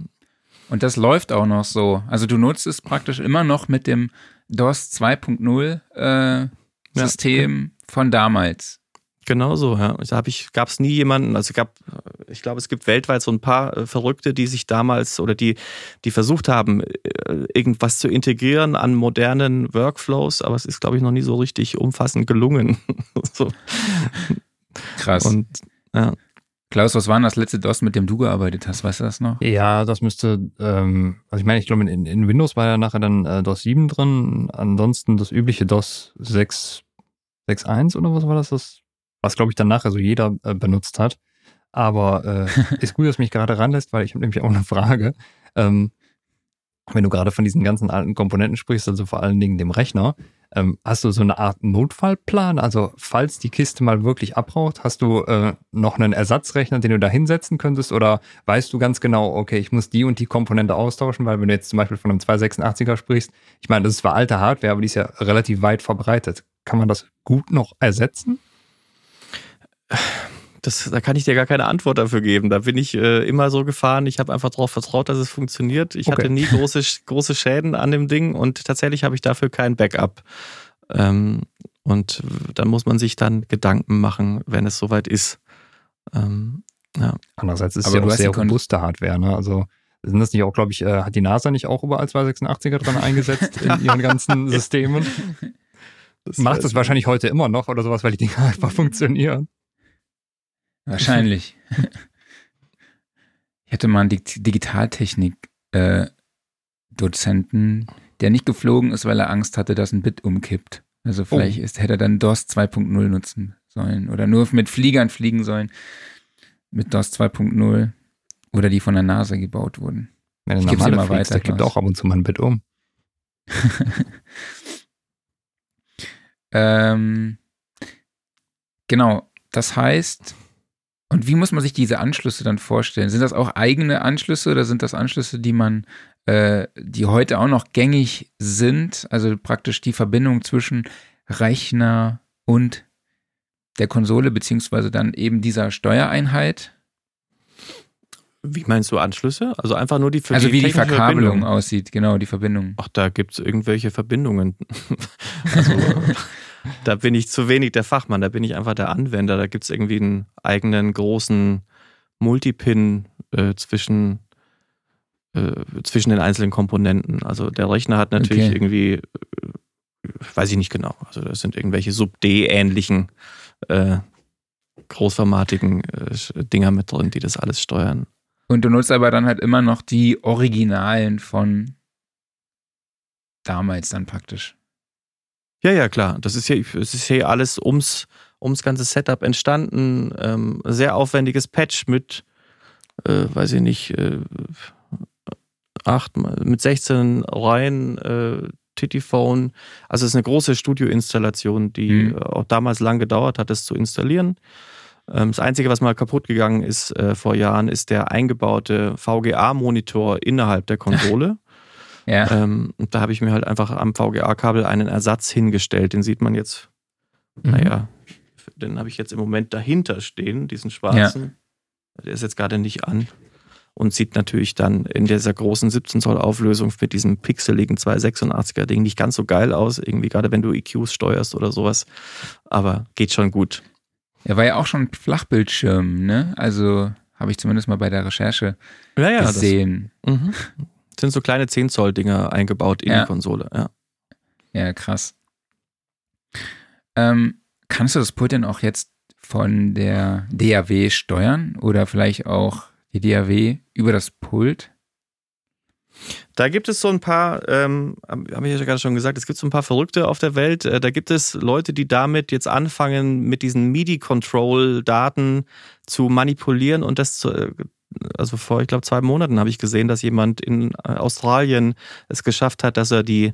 Und das läuft auch noch so. Also du nutzt es praktisch immer noch mit dem DOS 2.0 äh, System ja. von damals. Genau so, ja. Da gab es nie jemanden, also gab, ich glaube, es gibt weltweit so ein paar äh, Verrückte, die sich damals oder die, die versucht haben, äh, irgendwas zu integrieren an modernen Workflows, aber es ist, glaube ich, noch nie so richtig umfassend gelungen. so. Krass. Und ja. Klaus, was war denn das letzte DOS, mit dem du gearbeitet hast? Weißt du das noch? Ja, das müsste, ähm, also ich meine, ich glaube, in, in, Windows war ja nachher dann äh, DOS 7 drin. Ansonsten das übliche DOS 6.1 oder was war das? das was, glaube ich, dann nachher so jeder äh, benutzt hat. Aber äh, ist gut, dass mich gerade ranlässt, weil ich habe nämlich auch eine Frage. Ähm, wenn du gerade von diesen ganzen alten Komponenten sprichst, also vor allen Dingen dem Rechner, ähm, hast du so eine Art Notfallplan? Also falls die Kiste mal wirklich abbraucht, hast du äh, noch einen Ersatzrechner, den du da hinsetzen könntest? Oder weißt du ganz genau, okay, ich muss die und die Komponente austauschen? Weil wenn du jetzt zum Beispiel von einem 286er sprichst, ich meine, das ist zwar alte Hardware, aber die ist ja relativ weit verbreitet. Kann man das gut noch ersetzen? Das, da kann ich dir gar keine Antwort dafür geben. Da bin ich äh, immer so gefahren. Ich habe einfach darauf vertraut, dass es funktioniert. Ich okay. hatte nie große, große Schäden an dem Ding und tatsächlich habe ich dafür kein Backup. Ähm, und dann muss man sich dann Gedanken machen, wenn es soweit ist. Ähm, ja. Andererseits ist es ja auch sehr robuste Hardware. Ne? Also sind das nicht auch, glaube ich, äh, hat die NASA nicht auch überall 286er dran eingesetzt in ihren ganzen Systemen? Das Macht es wahrscheinlich heute immer noch oder sowas, weil die Dinger einfach funktionieren. Wahrscheinlich. ich hatte mal einen Digitaltechnik-Dozenten, äh, der nicht geflogen ist, weil er Angst hatte, dass ein Bit umkippt. Also vielleicht oh. ist, hätte er dann DOS 2.0 nutzen sollen oder nur mit Fliegern fliegen sollen mit DOS 2.0 oder die von der NASA gebaut wurden. Wenn ich gebe immer weiter. Der kippt auch ab und zu mal ein Bit um. ähm, Genau, das heißt, und wie muss man sich diese Anschlüsse dann vorstellen? Sind das auch eigene Anschlüsse oder sind das Anschlüsse, die man, äh, die heute auch noch gängig sind? Also praktisch die Verbindung zwischen Rechner und der Konsole, beziehungsweise dann eben dieser Steuereinheit? Wie meinst du Anschlüsse? Also einfach nur die für Also wie die Verkabelung Verbindung. aussieht, genau, die Verbindung. Ach, da gibt es irgendwelche Verbindungen. also da bin ich zu wenig der Fachmann, da bin ich einfach der Anwender. Da gibt es irgendwie einen eigenen großen Multipin äh, zwischen, äh, zwischen den einzelnen Komponenten. Also der Rechner hat natürlich okay. irgendwie, äh, weiß ich nicht genau, also das sind irgendwelche Sub-D-ähnlichen äh, großformatigen Dinger mit drin, die das alles steuern. Und du nutzt aber dann halt immer noch die Originalen von damals dann praktisch. Ja, ja, klar. Das ist hier, es ist hier alles ums, ums ganze Setup entstanden. Ähm, sehr aufwendiges Patch mit, äh, weiß ich nicht, äh, acht, mit 16 Reihen äh, Titiphone. Also es ist eine große Studioinstallation, die mhm. auch damals lang gedauert hat, das zu installieren. Ähm, das Einzige, was mal kaputt gegangen ist äh, vor Jahren, ist der eingebaute VGA-Monitor innerhalb der Konsole. Ja. Ähm, und da habe ich mir halt einfach am VGA-Kabel einen Ersatz hingestellt. Den sieht man jetzt, mhm. naja, den habe ich jetzt im Moment dahinter stehen, diesen schwarzen. Ja. Der ist jetzt gerade nicht an. Und sieht natürlich dann in dieser großen 17 Zoll Auflösung mit diesem pixeligen 286er Ding nicht ganz so geil aus, irgendwie gerade wenn du EQs steuerst oder sowas. Aber geht schon gut. Er war ja auch schon Flachbildschirm, ne? Also habe ich zumindest mal bei der Recherche ja, ja, gesehen. Das, mhm sind so kleine 10 Zoll Dinger eingebaut in ja. die Konsole, ja. Ja, krass. Ähm, kannst du das Pult denn auch jetzt von der DAW steuern oder vielleicht auch die DAW über das Pult? Da gibt es so ein paar, ähm, habe ich ja gerade schon gesagt, es gibt so ein paar Verrückte auf der Welt. Äh, da gibt es Leute, die damit jetzt anfangen, mit diesen MIDI-Control-Daten zu manipulieren und das zu, äh, also vor, ich glaube, zwei Monaten habe ich gesehen, dass jemand in äh, Australien es geschafft hat, dass er die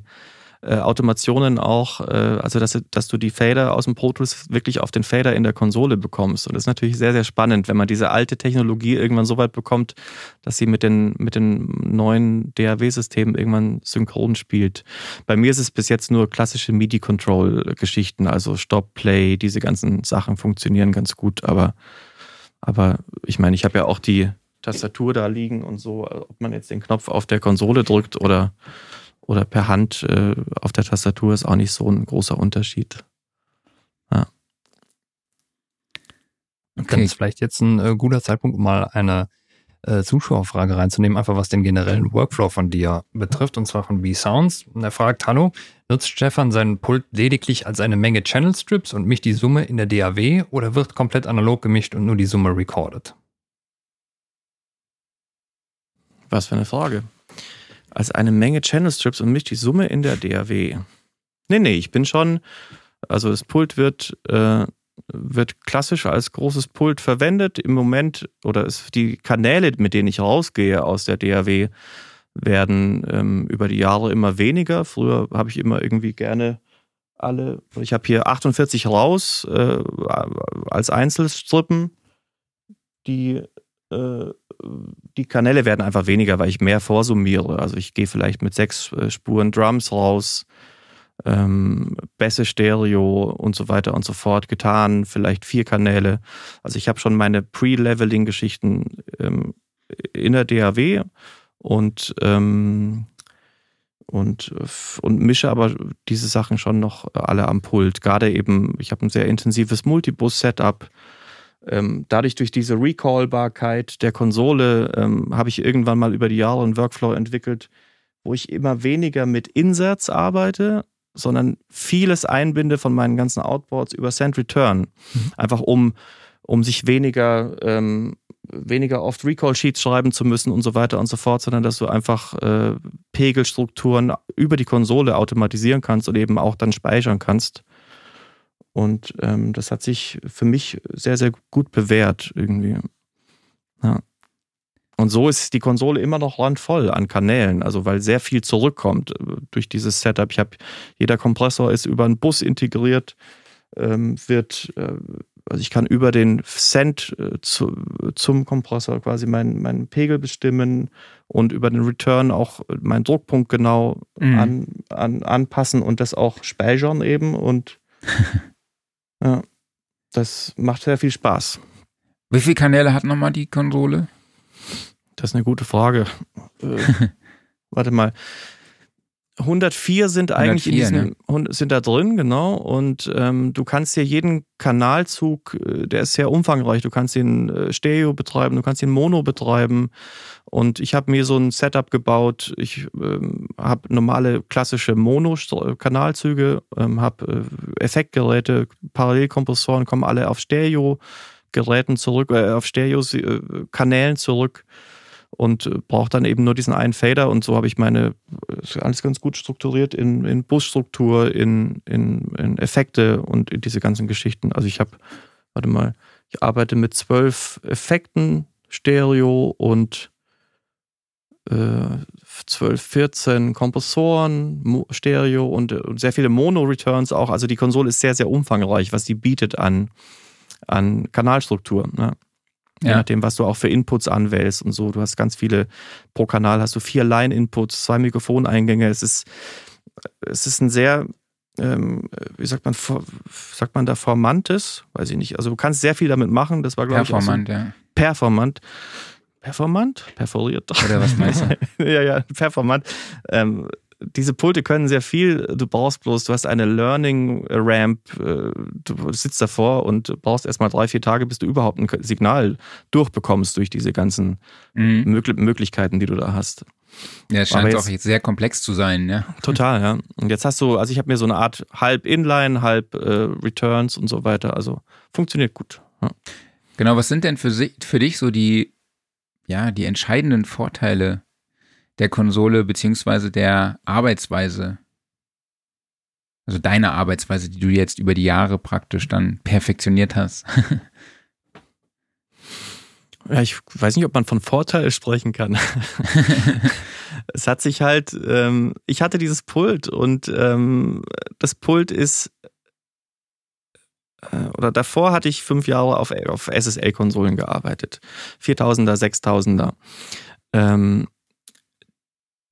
äh, Automationen auch, äh, also dass, dass du die Fader aus dem Pro Tools wirklich auf den Fader in der Konsole bekommst. Und das ist natürlich sehr, sehr spannend, wenn man diese alte Technologie irgendwann so weit bekommt, dass sie mit den, mit den neuen DAW-Systemen irgendwann synchron spielt. Bei mir ist es bis jetzt nur klassische MIDI-Control-Geschichten, also Stop, Play, diese ganzen Sachen funktionieren ganz gut, aber aber ich meine, ich habe ja auch die, Tastatur da liegen und so, ob man jetzt den Knopf auf der Konsole drückt oder, oder per Hand äh, auf der Tastatur, ist auch nicht so ein großer Unterschied. Ja. Okay. Dann ist vielleicht jetzt ein äh, guter Zeitpunkt, mal eine äh, Zuschauerfrage reinzunehmen, einfach was den generellen Workflow von dir betrifft, und zwar von B-Sounds. Und er fragt, hallo, nutzt Stefan seinen Pult lediglich als eine Menge Channel Strips und mischt die Summe in der DAW oder wird komplett analog gemischt und nur die Summe recorded? Was für eine Frage. Als eine Menge Channel Strips und mischt die Summe in der DAW. Nee, nee, ich bin schon, also das Pult wird, äh, wird klassisch als großes Pult verwendet. Im Moment, oder es, die Kanäle, mit denen ich rausgehe aus der DAW, werden ähm, über die Jahre immer weniger. Früher habe ich immer irgendwie gerne alle, ich habe hier 48 raus äh, als Einzelstrippen, die äh, die Kanäle werden einfach weniger, weil ich mehr vorsummiere. Also ich gehe vielleicht mit sechs äh, Spuren Drums raus, ähm, Bässe Stereo und so weiter und so fort getan, vielleicht vier Kanäle. Also ich habe schon meine Pre-Leveling-Geschichten ähm, in der DAW und, ähm, und, und mische aber diese Sachen schon noch alle am Pult. Gerade eben, ich habe ein sehr intensives Multibus-Setup ähm, dadurch durch diese Recallbarkeit der Konsole ähm, habe ich irgendwann mal über die Jahre einen Workflow entwickelt, wo ich immer weniger mit Inserts arbeite, sondern vieles einbinde von meinen ganzen Outboards über Send Return. Mhm. Einfach um, um sich weniger, ähm, weniger oft Recall-Sheets schreiben zu müssen und so weiter und so fort, sondern dass du einfach äh, Pegelstrukturen über die Konsole automatisieren kannst und eben auch dann speichern kannst. Und ähm, das hat sich für mich sehr, sehr gut bewährt irgendwie. Ja. Und so ist die Konsole immer noch randvoll an Kanälen, also weil sehr viel zurückkommt äh, durch dieses Setup. Ich habe, jeder Kompressor ist über einen Bus integriert, ähm, wird, äh, also ich kann über den Send äh, zu, zum Kompressor quasi meinen, meinen Pegel bestimmen und über den Return auch meinen Druckpunkt genau mhm. an, an, anpassen und das auch speichern eben und ja, das macht sehr viel Spaß. Wie viele Kanäle hat nochmal die Konsole? Das ist eine gute Frage. Äh, warte mal. 104 sind eigentlich 104, in diesem, ne? sind da drin, genau. Und ähm, du kannst hier jeden Kanalzug, äh, der ist sehr umfangreich. Du kannst ihn äh, Stereo betreiben, du kannst ihn Mono betreiben. Und ich habe mir so ein Setup gebaut. Ich ähm, habe normale klassische Mono-Kanalzüge, ähm, habe äh, Effektgeräte, Parallelkompressoren kommen alle auf Stereo-Geräten zurück, äh, auf Stereo-Kanälen zurück und äh, brauche dann eben nur diesen einen Fader und so habe ich meine alles ganz gut strukturiert in, in Busstruktur, in, in, in Effekte und in diese ganzen Geschichten. Also ich habe, warte mal, ich arbeite mit zwölf Effekten, Stereo und äh, 12, 14 Kompressoren, Stereo und, und sehr viele Mono-Returns auch. Also die Konsole ist sehr, sehr umfangreich, was sie bietet an, an Kanalstruktur. Ne? Je nachdem, was du auch für Inputs anwählst und so. Du hast ganz viele, pro Kanal hast du vier Line-Inputs, zwei Mikrofoneingänge. Es ist, es ist ein sehr, ähm, wie sagt man, sagt man da formantes? Weiß ich nicht. Also du kannst sehr viel damit machen. Das war, glaube ich, auch so ja. performant. Performant? Perforiert. Oder was meinst du? ja, ja, performant. Ähm, diese Pulte können sehr viel. Du brauchst bloß, du hast eine Learning Ramp, äh, du sitzt davor und brauchst erstmal drei, vier Tage, bis du überhaupt ein Signal durchbekommst durch diese ganzen mhm. Möglichkeiten, die du da hast. Ja, es scheint jetzt, auch jetzt sehr komplex zu sein, ja. Total, ja. Und jetzt hast du, also ich habe mir so eine Art halb Inline, halb äh, Returns und so weiter. Also funktioniert gut. Ja. Genau, was sind denn für, für dich so die, ja, die entscheidenden Vorteile der Konsole beziehungsweise der Arbeitsweise. Also deine Arbeitsweise, die du jetzt über die Jahre praktisch dann perfektioniert hast. Ja, ich weiß nicht, ob man von Vorteil sprechen kann. es hat sich halt, ähm, ich hatte dieses Pult und ähm, das Pult ist, äh, oder davor hatte ich fünf Jahre auf, auf SSL-Konsolen gearbeitet. 4000er, 6000er. Ähm,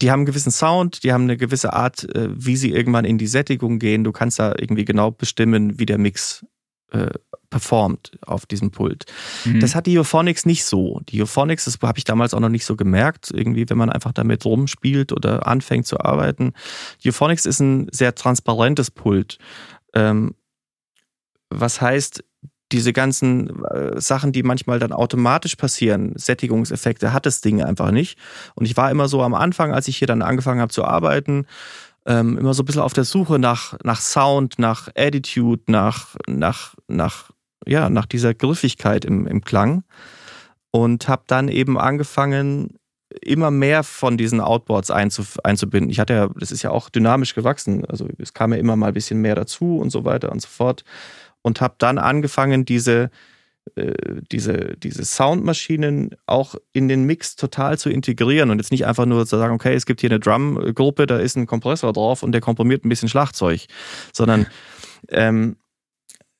die haben einen gewissen Sound, die haben eine gewisse Art, äh, wie sie irgendwann in die Sättigung gehen. Du kannst da irgendwie genau bestimmen, wie der Mix äh, performt auf diesem Pult. Mhm. Das hat die Euphonics nicht so. Die Euphonics, das habe ich damals auch noch nicht so gemerkt, irgendwie, wenn man einfach damit rumspielt oder anfängt zu arbeiten. Die Euphonics ist ein sehr transparentes Pult. Ähm, was heißt, diese ganzen äh, Sachen, die manchmal dann automatisch passieren, Sättigungseffekte, hat das Ding einfach nicht. Und ich war immer so am Anfang, als ich hier dann angefangen habe zu arbeiten, ähm, immer so ein bisschen auf der Suche nach, nach Sound, nach Attitude, nach, nach, nach, ja, nach dieser Griffigkeit im, im Klang. Und habe dann eben angefangen, immer mehr von diesen Outboards einzubinden. Ich hatte ja, das ist ja auch dynamisch gewachsen. Also es kam ja immer mal ein bisschen mehr dazu und so weiter und so fort und habe dann angefangen, diese, äh, diese, diese Soundmaschinen auch in den Mix total zu integrieren und jetzt nicht einfach nur zu sagen, okay, es gibt hier eine Drum-Gruppe, da ist ein Kompressor drauf und der komprimiert ein bisschen Schlagzeug, sondern ähm,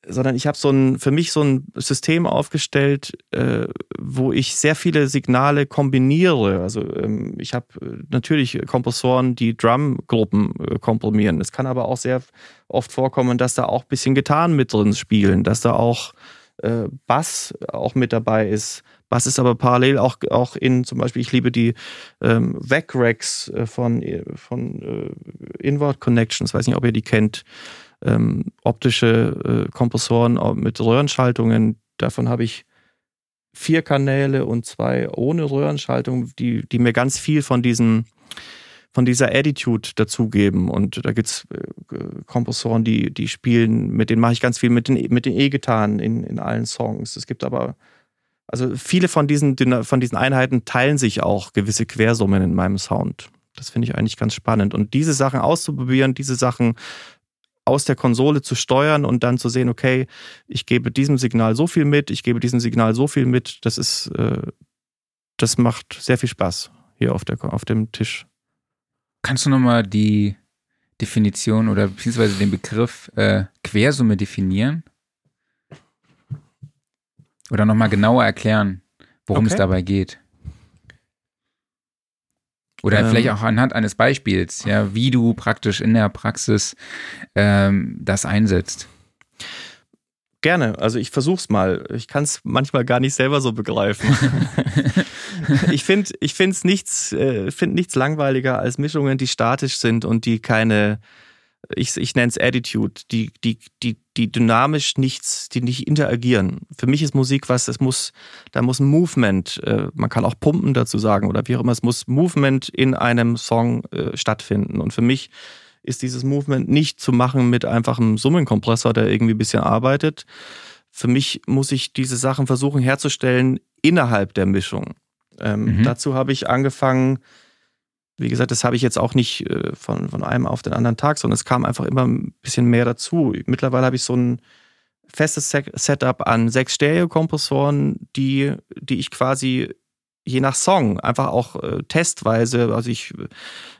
sondern ich habe so ein für mich so ein System aufgestellt, äh, wo ich sehr viele Signale kombiniere. Also ähm, ich habe äh, natürlich Kompressoren, die Drumgruppen äh, komprimieren. Es kann aber auch sehr oft vorkommen, dass da auch ein bisschen Gitarren mit drin spielen, dass da auch äh, Bass auch mit dabei ist. Bass ist aber parallel auch, auch in, zum Beispiel, ich liebe die ähm, Vac-Racks äh, von, äh, von Inward Connections, weiß nicht, ob ihr die kennt ähm, optische äh, Kompressoren mit Röhrenschaltungen. Davon habe ich vier Kanäle und zwei ohne Röhrenschaltung, die, die mir ganz viel von diesen von dieser Attitude dazugeben. Und da gibt es äh, Kompressoren, die, die spielen, mit denen mache ich ganz viel mit den mit den E-Gitarren in, in allen Songs. Es gibt aber, also viele von diesen, von diesen Einheiten teilen sich auch gewisse Quersummen in meinem Sound. Das finde ich eigentlich ganz spannend. Und diese Sachen auszuprobieren, diese Sachen aus der Konsole zu steuern und dann zu sehen, okay, ich gebe diesem Signal so viel mit, ich gebe diesem Signal so viel mit, das ist, äh, das macht sehr viel Spaß hier auf, der, auf dem Tisch. Kannst du nochmal die Definition oder beziehungsweise den Begriff äh, Quersumme definieren? Oder nochmal genauer erklären, worum okay. es dabei geht. Oder ähm, vielleicht auch anhand eines Beispiels, ja, wie du praktisch in der Praxis ähm, das einsetzt. Gerne, also ich versuch's mal. Ich kann es manchmal gar nicht selber so begreifen. ich finde ich find's nichts, äh, find nichts langweiliger als Mischungen, die statisch sind und die keine, ich, ich nenne es Attitude, die, die, die, die dynamisch nichts, die nicht interagieren. Für mich ist Musik was, es muss, da muss ein Movement, äh, man kann auch Pumpen dazu sagen oder wie auch immer, es muss Movement in einem Song äh, stattfinden. Und für mich ist dieses Movement nicht zu machen mit einfachem Summenkompressor, der irgendwie ein bisschen arbeitet. Für mich muss ich diese Sachen versuchen herzustellen innerhalb der Mischung. Ähm, mhm. Dazu habe ich angefangen, wie gesagt, das habe ich jetzt auch nicht äh, von, von einem auf den anderen Tag, sondern es kam einfach immer ein bisschen mehr dazu. Mittlerweile habe ich so ein festes Setup an sechs Stereo-Kompressoren, die, die ich quasi je nach Song einfach auch äh, testweise, also ich,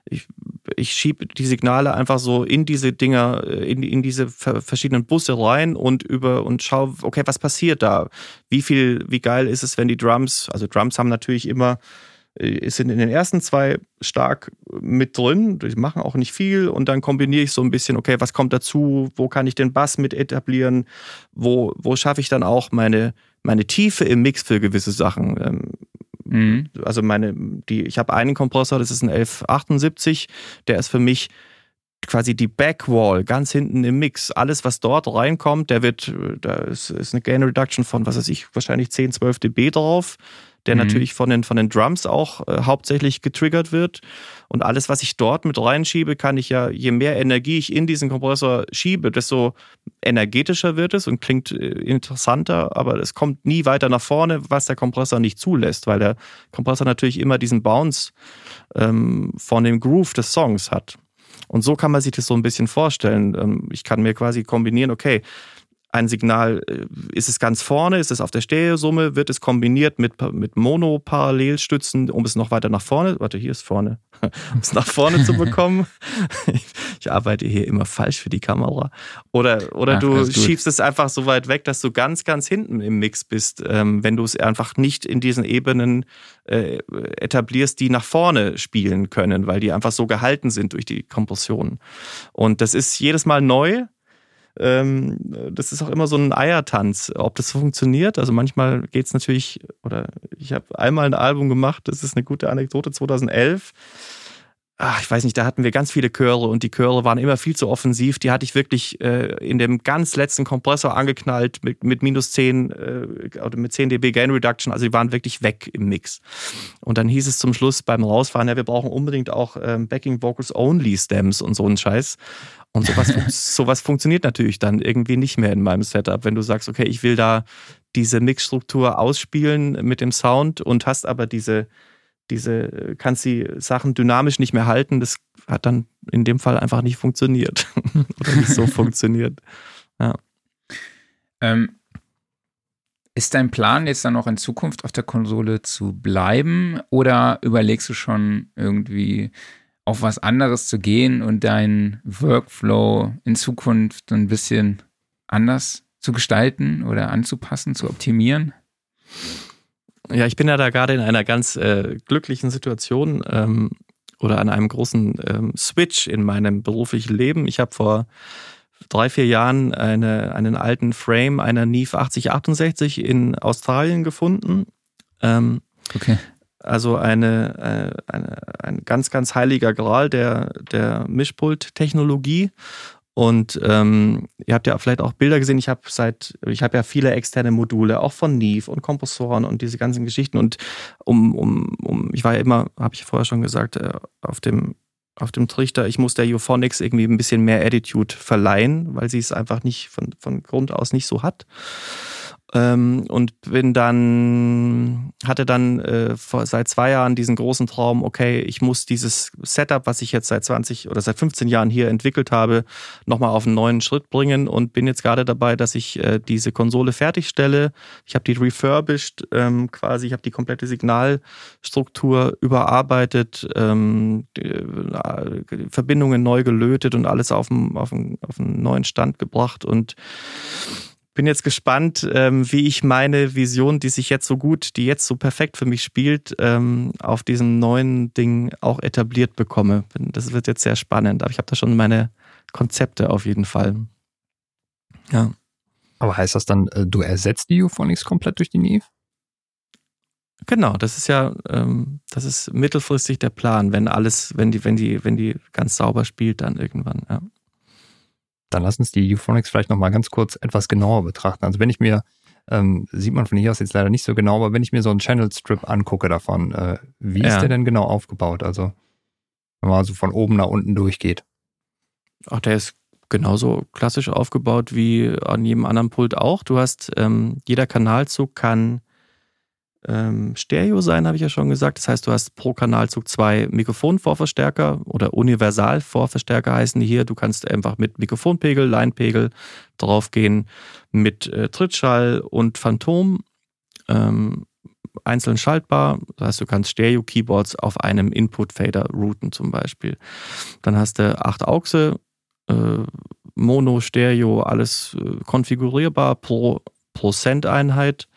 ich, ich schiebe die Signale einfach so in diese Dinger, äh, in, in diese verschiedenen Busse rein und über und schaue, okay, was passiert da? Wie viel, wie geil ist es, wenn die Drums, also Drums haben natürlich immer, sind in den ersten zwei stark mit drin, die machen auch nicht viel und dann kombiniere ich so ein bisschen, okay, was kommt dazu, wo kann ich den Bass mit etablieren, wo, wo schaffe ich dann auch meine, meine Tiefe im Mix für gewisse Sachen. Ähm, Mhm. Also meine, die, ich habe einen Kompressor, das ist ein 1178, der ist für mich quasi die Backwall ganz hinten im Mix. Alles, was dort reinkommt, der wird, da ist, ist eine Gain Reduction von, was weiß ich, wahrscheinlich 10, 12 dB drauf der mhm. natürlich von den, von den Drums auch äh, hauptsächlich getriggert wird. Und alles, was ich dort mit reinschiebe, kann ich ja, je mehr Energie ich in diesen Kompressor schiebe, desto energetischer wird es und klingt äh, interessanter, aber es kommt nie weiter nach vorne, was der Kompressor nicht zulässt, weil der Kompressor natürlich immer diesen Bounce ähm, von dem Groove des Songs hat. Und so kann man sich das so ein bisschen vorstellen. Ähm, ich kann mir quasi kombinieren, okay, ein Signal, äh, ist es ganz vorne, ist es auf der Stereosumme, wird es kombiniert mit, mit Mono-Parallelstützen, um es noch weiter nach vorne, warte, hier ist vorne, um es nach vorne zu bekommen. Ich arbeite hier immer falsch für die Kamera. Oder, oder Ach, du schiebst es einfach so weit weg, dass du ganz, ganz hinten im Mix bist, ähm, wenn du es einfach nicht in diesen Ebenen äh, etablierst, die nach vorne spielen können, weil die einfach so gehalten sind durch die Kompression. Und das ist jedes Mal neu das ist auch immer so ein Eiertanz, ob das funktioniert. Also manchmal geht es natürlich, oder ich habe einmal ein Album gemacht, das ist eine gute Anekdote, 2011 ach, ich weiß nicht, da hatten wir ganz viele Chöre und die Chöre waren immer viel zu offensiv. Die hatte ich wirklich äh, in dem ganz letzten Kompressor angeknallt mit, mit minus 10 äh, oder mit 10 dB Gain Reduction. Also die waren wirklich weg im Mix. Und dann hieß es zum Schluss beim Rausfahren, ja, wir brauchen unbedingt auch ähm, Backing Vocals Only Stems und so einen Scheiß. Und sowas, sowas funktioniert natürlich dann irgendwie nicht mehr in meinem Setup, wenn du sagst, okay, ich will da diese Mixstruktur ausspielen mit dem Sound und hast aber diese diese, kannst die Sachen dynamisch nicht mehr halten. Das hat dann in dem Fall einfach nicht funktioniert. Oder nicht so funktioniert. Ja. Ähm, ist dein Plan jetzt dann auch in Zukunft auf der Konsole zu bleiben oder überlegst du schon irgendwie auf was anderes zu gehen und deinen Workflow in Zukunft ein bisschen anders zu gestalten oder anzupassen, zu optimieren? Ja, ich bin ja da gerade in einer ganz äh, glücklichen Situation ähm, oder an einem großen ähm, Switch in meinem beruflichen Leben. Ich habe vor drei, vier Jahren eine, einen alten Frame einer Neve 8068 in Australien gefunden. Ähm, okay. Also eine, äh, eine, ein ganz, ganz heiliger Gral der, der Mischpult-Technologie. Und ähm, ihr habt ja vielleicht auch Bilder gesehen. Ich habe seit, ich habe ja viele externe Module, auch von Neve und Kompressoren und diese ganzen Geschichten. Und um, um, um ich war ja immer, habe ich vorher schon gesagt, äh, auf dem auf dem Trichter, ich muss der Euphonics irgendwie ein bisschen mehr Attitude verleihen, weil sie es einfach nicht von, von Grund aus nicht so hat. Ähm, und bin dann, hatte dann äh, vor, seit zwei Jahren diesen großen Traum, okay, ich muss dieses Setup, was ich jetzt seit 20 oder seit 15 Jahren hier entwickelt habe, nochmal auf einen neuen Schritt bringen und bin jetzt gerade dabei, dass ich äh, diese Konsole fertigstelle. Ich habe die refurbished, ähm, quasi, ich habe die komplette Signalstruktur überarbeitet, ähm, äh, Verbindungen neu gelötet und alles auf, dem, auf, auf einen neuen Stand gebracht und bin jetzt gespannt, ähm, wie ich meine Vision, die sich jetzt so gut, die jetzt so perfekt für mich spielt, ähm, auf diesem neuen Ding auch etabliert bekomme. Das wird jetzt sehr spannend, aber ich habe da schon meine Konzepte auf jeden Fall. Ja. Aber heißt das dann, äh, du ersetzt die Euphonics komplett durch die Neve? Genau, das ist ja, ähm, das ist mittelfristig der Plan, wenn alles, wenn die, wenn die, wenn die ganz sauber spielt, dann irgendwann, ja. Dann lass uns die Euphonics vielleicht nochmal ganz kurz etwas genauer betrachten. Also wenn ich mir, ähm, sieht man von hier aus jetzt leider nicht so genau, aber wenn ich mir so einen Channel Strip angucke davon, äh, wie ja. ist der denn genau aufgebaut? Also wenn man also von oben nach unten durchgeht. Ach, der ist genauso klassisch aufgebaut wie an jedem anderen Pult auch. Du hast, ähm, jeder Kanalzug kann ähm, Stereo sein, habe ich ja schon gesagt. Das heißt, du hast pro Kanalzug zwei Mikrofonvorverstärker oder Universalvorverstärker heißen die hier. Du kannst einfach mit Mikrofonpegel, Linepegel draufgehen, mit äh, Trittschall und Phantom. Ähm, einzeln schaltbar. Das heißt, du kannst Stereo-Keyboards auf einem Input-Fader routen zum Beispiel. Dann hast du acht Auxe, äh, Mono, Stereo, alles äh, konfigurierbar pro, pro Cent-Einheit.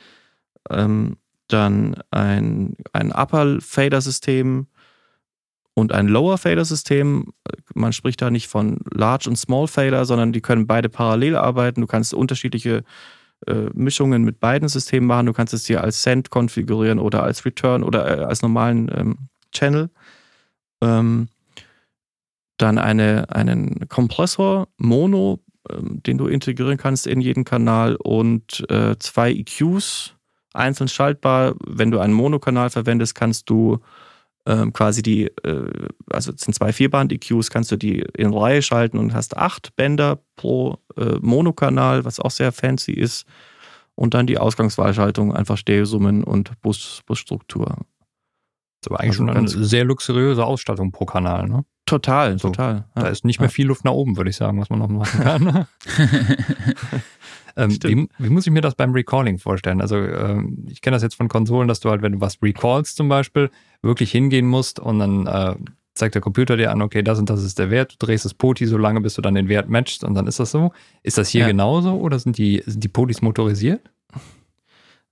Ähm, dann ein, ein Upper-Fader-System und ein Lower-Fader-System. Man spricht da nicht von Large und Small Fader, sondern die können beide parallel arbeiten. Du kannst unterschiedliche äh, Mischungen mit beiden Systemen machen. Du kannst es dir als Send konfigurieren oder als Return oder äh, als normalen ähm, Channel. Ähm, dann eine, einen Kompressor, Mono, ähm, den du integrieren kannst in jeden Kanal und äh, zwei EQs einzeln schaltbar. Wenn du einen Monokanal verwendest, kannst du ähm, quasi die, äh, also es sind zwei Vierband-EQs, kannst du die in Reihe schalten und hast acht Bänder pro äh, Monokanal, was auch sehr fancy ist. Und dann die Ausgangswahlschaltung, einfach Stereosummen und Bus, Busstruktur. Das ist aber eigentlich also schon eine sehr luxuriöse Ausstattung pro Kanal, ne? Total, so, total. Ja. Da ist nicht mehr viel Luft nach oben, würde ich sagen, was man noch machen kann. Ähm, wie, wie, muss ich mir das beim Recalling vorstellen? Also ähm, ich kenne das jetzt von Konsolen, dass du halt, wenn du was recallst zum Beispiel, wirklich hingehen musst und dann äh, zeigt der Computer dir an, okay, das und das ist der Wert, du drehst das Poti so lange, bis du dann den Wert matchst und dann ist das so. Ist das hier ja. genauso oder sind die, sind die Potis motorisiert?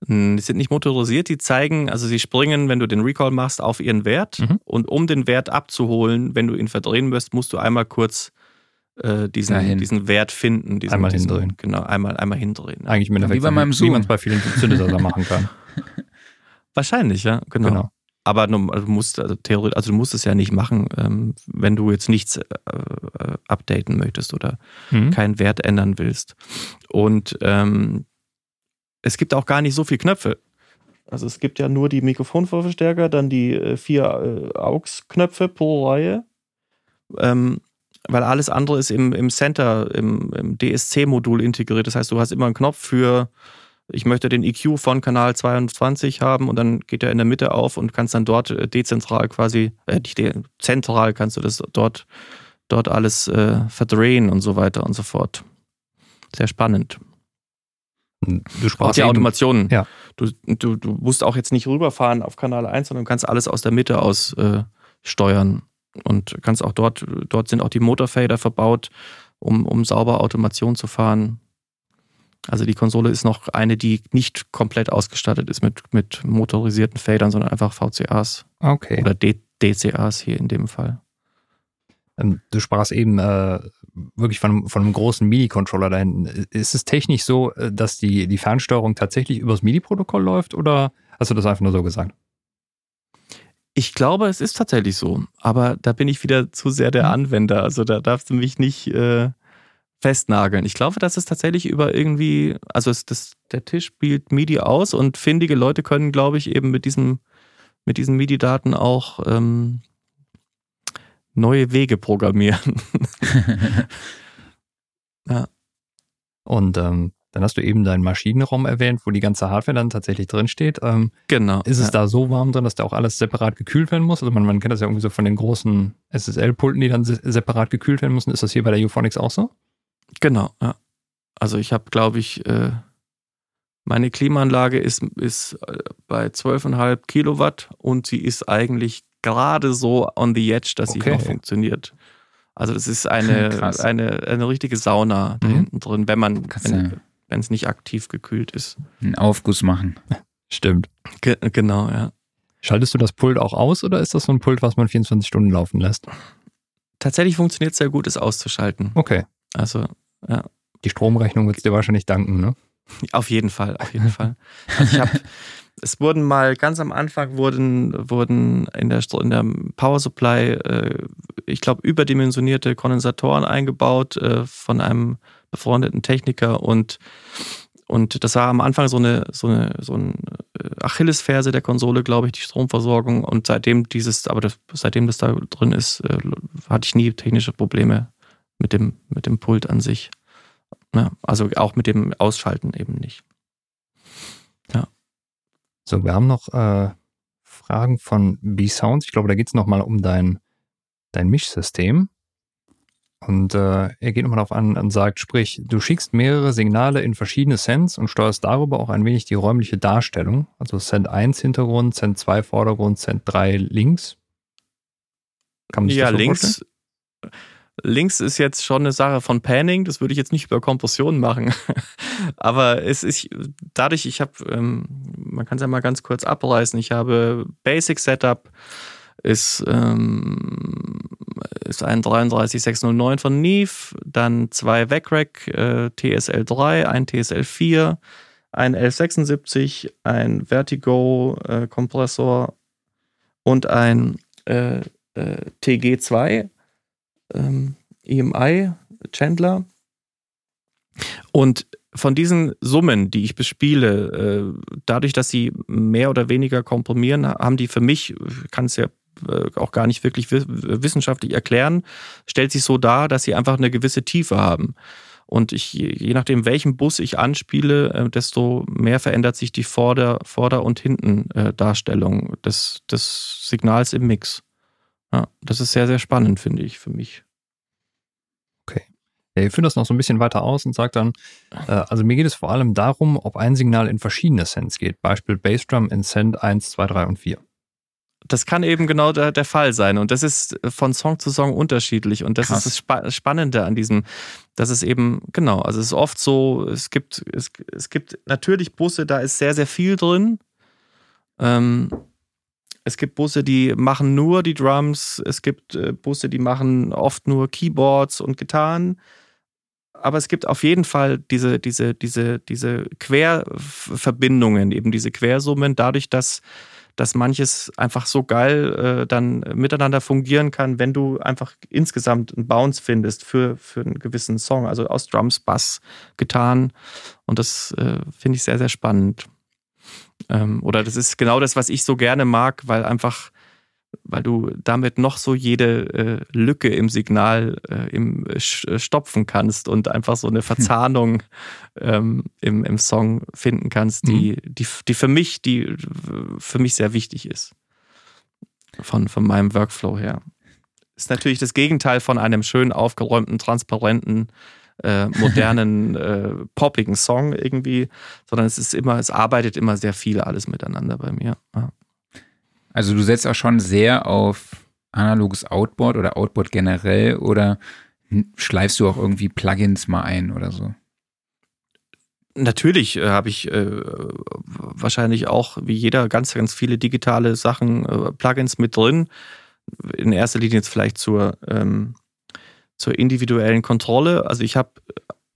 Hm, die sind nicht motorisiert, die zeigen, also sie springen, wenn du den Recall machst, auf ihren Wert. Mhm. Und um den Wert abzuholen, wenn du ihn verdrehen müsst, musst du einmal kurz äh, diesen, diesen Wert finden. Diesen, einmal diesen, hindrehen. Genau, einmal, einmal hindrehen. Eigentlich Endeffekt, wie bei meinem Zoom. wie man es bei vielen Synthesizer machen kann. Wahrscheinlich, ja, genau. genau. Aber du, also musst, also theoretisch, also du musst es ja nicht machen, ähm, wenn du jetzt nichts äh, äh, updaten möchtest oder mhm. keinen Wert ändern willst. Und ähm, es gibt auch gar nicht so viele Knöpfe. Also es gibt ja nur die Mikrofonvorverstärker, dann die äh, vier äh, AUX-Knöpfe pro Reihe. Ähm, weil alles andere ist im, im Center, im, im DSC-Modul integriert. Das heißt, du hast immer einen Knopf für, ich möchte den EQ von Kanal 22 haben und dann geht er in der Mitte auf und kannst dann dort äh, dezentral quasi, äh, nicht zentral kannst du das dort, dort alles äh, verdrehen und so weiter und so fort. Sehr spannend. Du sprachst die Automationen. Ja. Du, du, du musst auch jetzt nicht rüberfahren auf Kanal 1, sondern kannst alles aus der Mitte aus äh, steuern und kannst auch dort, dort sind auch die Motorfader verbaut, um, um sauber Automation zu fahren. Also die Konsole ist noch eine, die nicht komplett ausgestattet ist mit, mit motorisierten Fadern, sondern einfach VCAs. Okay. Oder D DCAs hier in dem Fall. Ähm, du sprachst eben äh, wirklich von, von einem großen MIDI-Controller da hinten. Ist es technisch so, äh, dass die, die Fernsteuerung tatsächlich übers MIDI-Protokoll läuft oder hast du das einfach nur so gesagt? Ich glaube, es ist tatsächlich so, aber da bin ich wieder zu sehr der mhm. Anwender. Also da darfst du mich nicht äh, festnageln. Ich glaube, dass es tatsächlich über irgendwie, also es, das, der Tisch spielt MIDI aus und findige Leute können, glaube ich, eben mit diesem, mit diesen MIDI-Daten auch ähm, neue Wege programmieren. ja. Und ähm, dann hast du eben deinen Maschinenraum erwähnt, wo die ganze Hardware dann tatsächlich drinsteht. Ähm, genau. Ist es ja. da so warm drin, dass da auch alles separat gekühlt werden muss? Also man, man kennt das ja irgendwie so von den großen SSL-Pulten, die dann separat gekühlt werden müssen. Ist das hier bei der Euphonics auch so? Genau, ja. Also ich habe, glaube ich, äh, meine Klimaanlage ist, ist äh, bei 12,5 Kilowatt und sie ist eigentlich gerade so on the edge, dass okay. sie noch funktioniert. Also das ist eine, eine, eine richtige Sauna da mhm. hinten drin, wenn man, wenn, wenn es nicht aktiv gekühlt ist. Einen Aufguss machen. Stimmt. Ge genau, ja. Schaltest du das Pult auch aus oder ist das so ein Pult, was man 24 Stunden laufen lässt? Tatsächlich funktioniert es sehr gut, es auszuschalten. Okay. Also, ja. Die Stromrechnung wird es dir wahrscheinlich danken, ne? Auf jeden Fall, auf jeden Fall. Also ich habe, es wurden mal ganz am Anfang wurden, wurden in der, in der Power Supply, äh, ich glaube, überdimensionierte Kondensatoren eingebaut äh, von einem befreundeten Techniker und und das war am Anfang so eine, so eine, so ein äh, Achillesferse der Konsole, glaube ich, die Stromversorgung. Und seitdem dieses, aber das, seitdem das da drin ist, äh, hatte ich nie technische Probleme mit dem, mit dem Pult an sich. Ja, also auch mit dem Ausschalten eben nicht. Ja. So, wir haben noch äh, Fragen von B-Sounds. Ich glaube, da geht es nochmal um dein, dein Mischsystem. Und äh, er geht nochmal darauf an und sagt, sprich, du schickst mehrere Signale in verschiedene Sends und steuerst darüber auch ein wenig die räumliche Darstellung. Also Send 1 Hintergrund, Send 2 Vordergrund, Send 3 links. Kann man sich ja, das so links. Vorstellen? Links ist jetzt schon eine Sache von Panning, das würde ich jetzt nicht über Kompression machen. Aber es ist dadurch, ich habe, ähm, man kann es ja mal ganz kurz abreißen, ich habe Basic Setup, ist, ähm, ist ein 33609 von Neve, dann zwei VECREC äh, TSL3, ein TSL4, ein 1176, ein Vertigo äh, und ein äh, äh TG2 ähm, EMI Chandler. Und von diesen Summen, die ich bespiele, äh, dadurch, dass sie mehr oder weniger komprimieren, haben die für mich, kann es ja auch gar nicht wirklich wissenschaftlich erklären, stellt sich so dar, dass sie einfach eine gewisse Tiefe haben. Und ich, je nachdem, welchen Bus ich anspiele, äh, desto mehr verändert sich die Vorder-, Vorder und Hinten-Darstellung des, des Signals im Mix. Ja, das ist sehr, sehr spannend, finde ich, für mich. Okay. Ihr führt das noch so ein bisschen weiter aus und sagt dann, äh, also mir geht es vor allem darum, ob ein Signal in verschiedene Sends geht. Beispiel Bassdrum in Send 1, 2, 3 und 4 das kann eben genau der, der, Fall sein. Und das ist von Song zu Song unterschiedlich. Und das Krass. ist das Spa Spannende an diesem, dass es eben, genau, also es ist oft so, es gibt, es, es gibt natürlich Busse, da ist sehr, sehr viel drin. Ähm, es gibt Busse, die machen nur die Drums. Es gibt äh, Busse, die machen oft nur Keyboards und Gitarren. Aber es gibt auf jeden Fall diese, diese, diese, diese Querverbindungen, eben diese Quersummen, dadurch, dass dass manches einfach so geil äh, dann miteinander fungieren kann, wenn du einfach insgesamt einen Bounce findest für, für einen gewissen Song. Also aus Drums, Bass, getan. Und das äh, finde ich sehr, sehr spannend. Ähm, oder das ist genau das, was ich so gerne mag, weil einfach weil du damit noch so jede äh, Lücke im Signal äh, im, äh, stopfen kannst und einfach so eine. Verzahnung ähm, im, im Song finden kannst, die, mhm. die, die für mich, die für mich sehr wichtig ist. Von, von meinem Workflow her. Ist natürlich das Gegenteil von einem schön aufgeräumten, transparenten, äh, modernen, äh, poppigen Song irgendwie, sondern es ist immer, es arbeitet immer sehr viel alles miteinander bei mir. Ja. Also du setzt auch schon sehr auf analoges Outboard oder Outboard generell oder schleifst du auch irgendwie Plugins mal ein oder so? Natürlich äh, habe ich äh, wahrscheinlich auch wie jeder ganz, ganz viele digitale Sachen, äh, Plugins mit drin. In erster Linie jetzt vielleicht zur, ähm, zur individuellen Kontrolle. Also ich habe,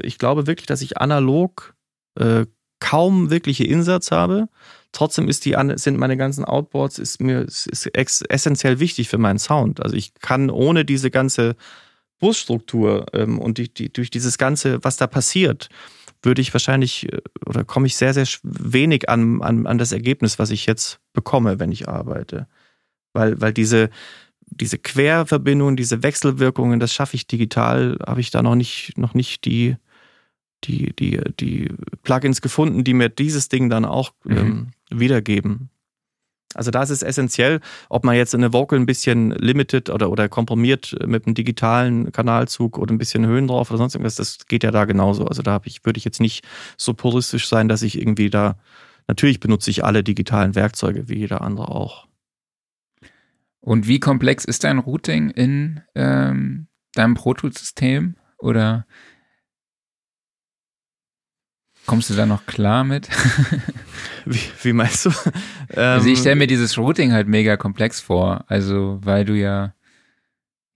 ich glaube wirklich, dass ich analog äh, kaum wirkliche Insatz habe. Trotzdem ist die, sind meine ganzen Outboards ist mir ist essentiell wichtig für meinen Sound. Also ich kann ohne diese ganze Busstruktur ähm, und die, die, durch dieses ganze, was da passiert, würde ich wahrscheinlich äh, oder komme ich sehr, sehr wenig an, an, an das Ergebnis, was ich jetzt bekomme, wenn ich arbeite. Weil, weil diese, diese Querverbindungen, diese Wechselwirkungen, das schaffe ich digital, habe ich da noch nicht, noch nicht die, die, die, die Plugins gefunden, die mir dieses Ding dann auch mhm. ähm, wiedergeben. Also da ist es essentiell, ob man jetzt eine Vocal ein bisschen limited oder, oder komprimiert mit einem digitalen Kanalzug oder ein bisschen Höhen drauf oder sonst irgendwas, das geht ja da genauso. Also da ich, würde ich jetzt nicht so puristisch sein, dass ich irgendwie da, natürlich benutze ich alle digitalen Werkzeuge wie jeder andere auch. Und wie komplex ist dein Routing in ähm, deinem Pro Tools System? Oder Kommst du da noch klar mit? Wie, wie meinst du? also ich Ähm, stelle mir dieses Routing halt mega komplex vor. Also, weil du ja,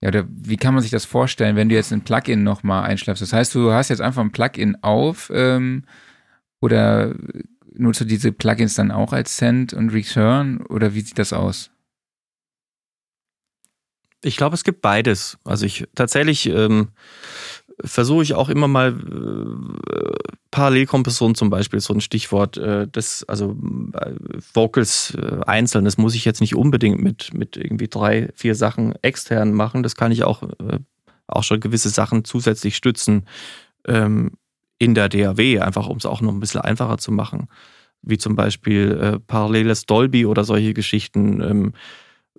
ja, oder wie kann man sich das vorstellen, wenn du jetzt ein Plugin nochmal einschleppst? Das heißt, du hast jetzt einfach ein Plugin auf ähm, oder nutzt du diese Plugins dann auch als Send und Return oder wie sieht das aus? Ich glaube, es gibt beides. Also ich tatsächlich ähm, versuche ich auch immer mal äh, Parallelkompression zum Beispiel, so ein Stichwort, äh, das, also äh, Vocals äh, einzeln, das muss ich jetzt nicht unbedingt mit, mit irgendwie drei, vier Sachen extern machen. Das kann ich auch, äh, auch schon gewisse Sachen zusätzlich stützen ähm, in der DAW, einfach um es auch noch ein bisschen einfacher zu machen. Wie zum Beispiel äh, paralleles Dolby oder solche Geschichten. Ähm, äh,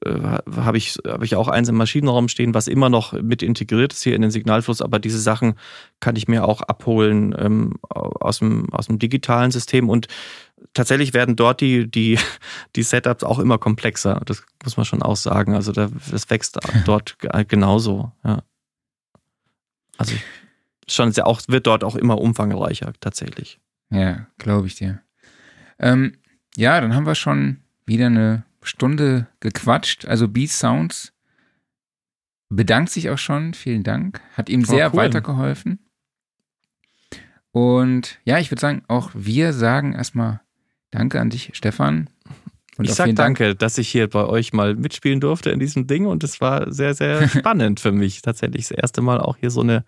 habe ich, hab ich auch eins im Maschinenraum stehen, was immer noch mit integriert ist hier in den Signalfluss, aber diese Sachen kann ich mir auch abholen ähm, aus, dem, aus dem digitalen System und tatsächlich werden dort die, die, die Setups auch immer komplexer, das muss man schon auch sagen, also da, das wächst dort ge- genauso, ja. Also schon sehr auch, wird dort auch immer umfangreicher tatsächlich. Ja, glaube ich dir. Ähm, ja, dann haben wir schon wieder eine Stunde gequatscht. Also Beat Sounds bedankt sich auch schon. Vielen Dank. Hat ihm Oh, sehr cool. weitergeholfen. Und ja, ich würde sagen, auch wir sagen erstmal Danke an dich, Stefan. Und ich sag Dank. danke, dass ich hier bei euch mal mitspielen durfte in diesem Ding und es war sehr, sehr spannend für mich tatsächlich das erste Mal auch hier so eine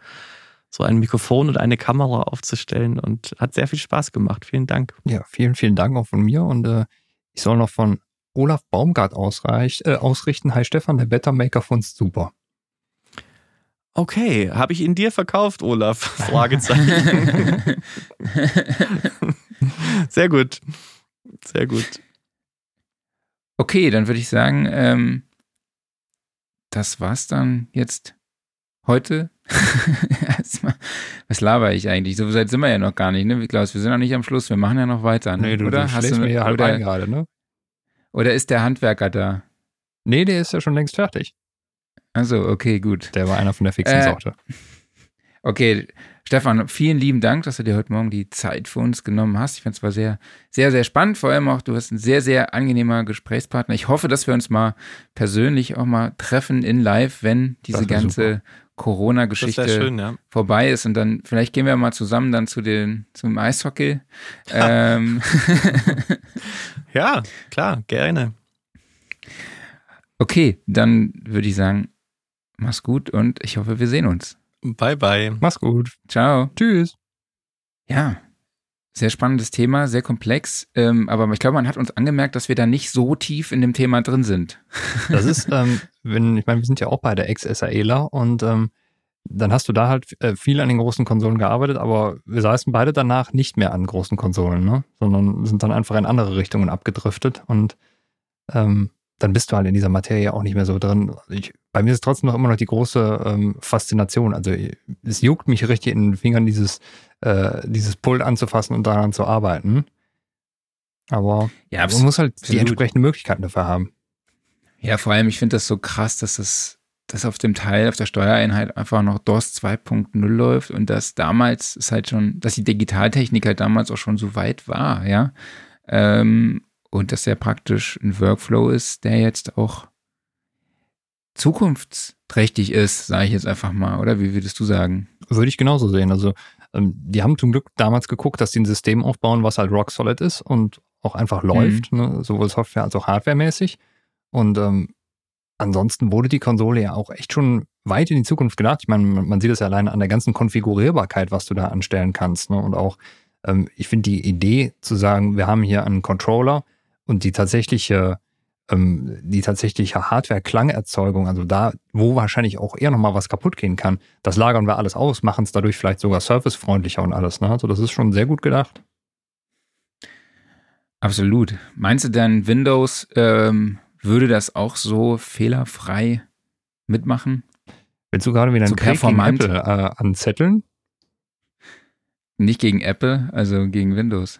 so ein Mikrofon und eine Kamera aufzustellen und hat sehr viel Spaß gemacht. Vielen Dank. Ja, vielen, vielen Dank auch von mir und äh, ich soll noch von Olaf Baumgart ausreich, äh, ausrichten. Hi Stefan, der Bettermaker von super. Okay, habe ich ihn dir verkauft, Olaf? Fragezeichen. sehr gut. Sehr gut. Okay, dann würde ich sagen, ähm, das war's dann jetzt heute. Erstmal, Was laber ich eigentlich? So weit sind wir ja noch gar nicht, ne? Klaus, wir sind noch nicht am Schluss, wir machen ja noch weiter, ne? Nee, du, oder? du Hast schläfst mir ja halb ein gerade, ne? Oder ist der Handwerker da? Nee, der ist ja schon längst fertig. Also, okay, gut. Der war einer von der fixen Äh, Sorte. Okay, Stefan, vielen lieben Dank, dass du dir heute Morgen die Zeit für uns genommen hast. Ich fand es war sehr, sehr, sehr spannend. Vor allem auch, du hast ein sehr, sehr angenehmer Gesprächspartner. Ich hoffe, dass wir uns mal persönlich auch mal treffen in live, wenn diese ganze super. Corona-Geschichte schön, ja. vorbei ist und dann vielleicht gehen wir mal zusammen dann zu den zum Eishockey. ähm, Ja, klar, gerne. okay, dann würde ich sagen, mach's gut und ich hoffe, wir sehen uns. Bye, bye. Mach's gut. Ciao. Tschüss. Ja, sehr spannendes Thema, sehr komplex, ähm, aber ich glaube, man hat uns angemerkt, dass wir da nicht so tief in dem Thema drin sind. Das ist, ähm, wenn, ich meine, wir sind ja auch beide Ex-SAEler und ähm, dann hast du da halt äh, viel an den großen Konsolen gearbeitet, aber wir saßen beide danach nicht mehr an großen Konsolen, ne? sondern sind dann einfach in andere Richtungen abgedriftet und ähm, dann bist du halt in dieser Materie auch nicht mehr so drin. Ich, bei mir ist trotzdem noch immer noch die große ähm, Faszination. Also es juckt mich richtig in den Fingern, dieses, äh, dieses Pult anzufassen und daran zu arbeiten. Aber Ja, man muss halt die absolut. entsprechenden Möglichkeiten dafür haben. Ja, vor allem, ich finde das so krass, dass das dass auf dem Teil, auf der Steuereinheit einfach noch DOS 2.0 läuft und dass damals ist halt schon, dass die Digitaltechnik halt damals auch schon so weit war, ja. Ähm, und dass der praktisch ein Workflow ist, der jetzt auch zukunftsträchtig ist, sage ich jetzt einfach mal, oder wie würdest du sagen? Würde ich genauso sehen. Also, ähm, die haben zum Glück damals geguckt, dass die ein System aufbauen, was halt rock solid ist und auch einfach läuft, ne? sowohl Software als auch Hardwaremäßig. Und ähm, ansonsten wurde die Konsole ja auch echt schon weit in die Zukunft gedacht. Ich meine, man sieht es ja alleine an der ganzen Konfigurierbarkeit, was du da anstellen kannst. Ne? Und auch, ähm, ich finde die Idee zu sagen, wir haben hier einen Controller und die tatsächliche ähm, die tatsächliche Hardware-Klangerzeugung, also da, wo wahrscheinlich auch eher nochmal was kaputt gehen kann, das lagern wir alles aus, machen es dadurch vielleicht sogar servicefreundlicher und alles. Ne? Also das ist schon sehr gut gedacht. Absolut. Meinst du denn, Windows ähm, würde das auch so fehlerfrei mitmachen? Willst du gerade wieder So einen Krieg gegen. Apple äh, anzetteln? Nicht gegen Apple, also gegen Windows.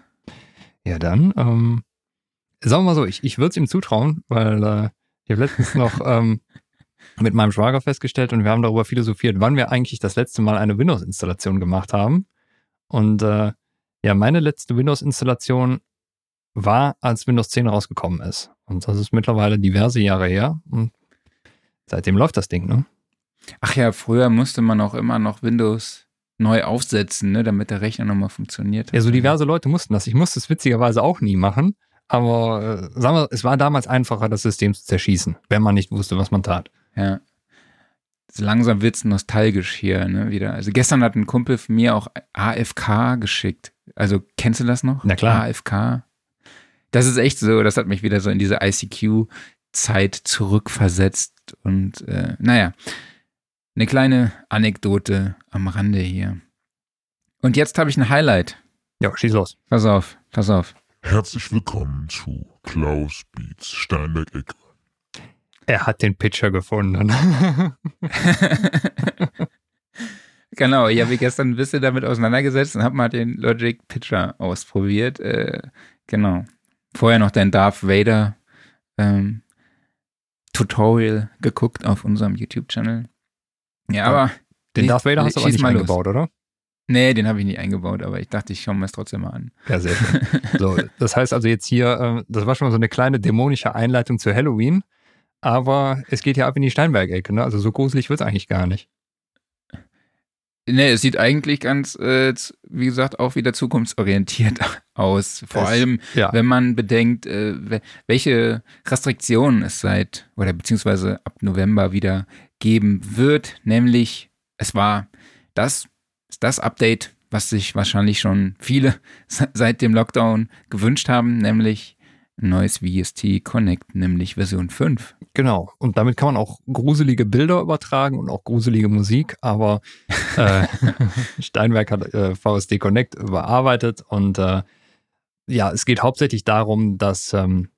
Ja, dann, ähm, sagen wir mal so, ich, ich würde es ihm zutrauen, weil äh, ich habe letztens noch ähm, mit meinem Schwager festgestellt und wir haben darüber philosophiert, wann wir eigentlich das letzte Mal eine Windows-Installation gemacht haben. Und äh, Ja, meine letzte Windows-Installation war, als Windows 10 rausgekommen ist. Und das ist mittlerweile diverse Jahre her. Und seitdem läuft das Ding, ne? Ach ja, früher musste man auch immer noch Windows neu aufsetzen, ne, damit der Rechner nochmal funktioniert. Ja, so diverse Leute mussten das. Ich musste es witzigerweise auch nie machen. Aber äh, sagen wir, es war damals einfacher, das System zu zerschießen, wenn man nicht wusste, was man tat. Ja. So langsam wird's nostalgisch hier, ne, wieder. Also gestern hat ein Kumpel von mir auch AFK geschickt. Also kennst du das noch? Na klar. AFK. Das ist echt so, das hat mich wieder so in diese ICQ-Zeit zurückversetzt. Und äh, naja, eine kleine Anekdote am Rande hier. Und jetzt habe ich ein Highlight. Ja, schieß los. Pass auf, pass auf. Herzlich willkommen zu Klaus Beats Steinberg-Ecke. Er hat den Pitcher gefunden. genau, ich habe mich gestern ein bisschen damit auseinandergesetzt und habe mal den Logic Pitcher ausprobiert. Äh, genau. Vorher noch dein Darth Vader ähm, Tutorial geguckt auf unserem YouTube-Channel. Ja, aber. Den Darth Vader hast du aber nicht mal los. eingebaut, oder? Nee, den habe ich nicht eingebaut, aber ich dachte, ich schaue mir es trotzdem mal an. Ja, sehr schön. So, das heißt also jetzt hier, äh, das war schon mal so eine kleine dämonische Einleitung zu Halloween, aber es geht ja ab in die Steinberg-Ecke, ne? Also so gruselig wird es eigentlich gar nicht. Nee, es sieht eigentlich ganz, äh, wie gesagt, auch wieder zukunftsorientiert aus. Vor Es- allem, Ja. wenn man bedenkt, äh, we- welche Restriktionen es seit oder beziehungsweise ab November wieder geben wird. Nämlich, es war das, ist das Update, was sich wahrscheinlich schon viele se- seit dem Lockdown gewünscht haben, nämlich ein neues VST Connect, nämlich Version 5. Genau. Und damit kann man auch gruselige Bilder übertragen und auch gruselige Musik, aber äh, Steinberg hat äh, VSD Connect überarbeitet und äh, ja, es geht hauptsächlich darum, dass, ähm,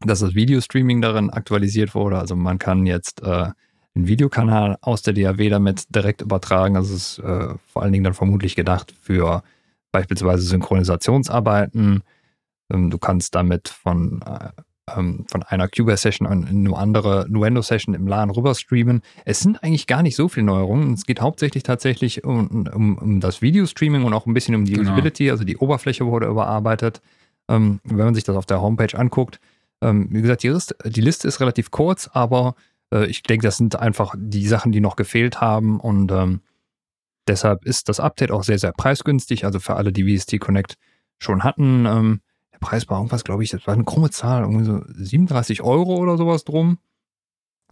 dass das Videostreaming darin aktualisiert wurde. Also man kann jetzt äh, den Videokanal aus der DAW damit direkt übertragen. Also es ist äh, vor allen Dingen dann vermutlich gedacht für beispielsweise Synchronisationsarbeiten. Ähm, du kannst damit von äh, ähm, von einer Cubase-Session in eine andere Nuendo-Session im LAN rüber streamen. Es sind eigentlich gar nicht so viele Neuerungen. Es geht hauptsächlich tatsächlich um, um, um das Video-Streaming und auch ein bisschen um die Genau. Usability, also die Oberfläche wurde überarbeitet. Ähm, wenn man sich das auf der Homepage anguckt, ähm, wie gesagt, die Liste, die Liste ist relativ kurz, aber äh, ich denke, das sind einfach die Sachen, die noch gefehlt haben und ähm, deshalb ist das Update auch sehr, sehr preisgünstig. Also für alle, die VST Connect schon hatten, ähm, der Preis war irgendwas, glaube ich, das war eine krumme Zahl, irgendwie so 37 Euro oder sowas drum.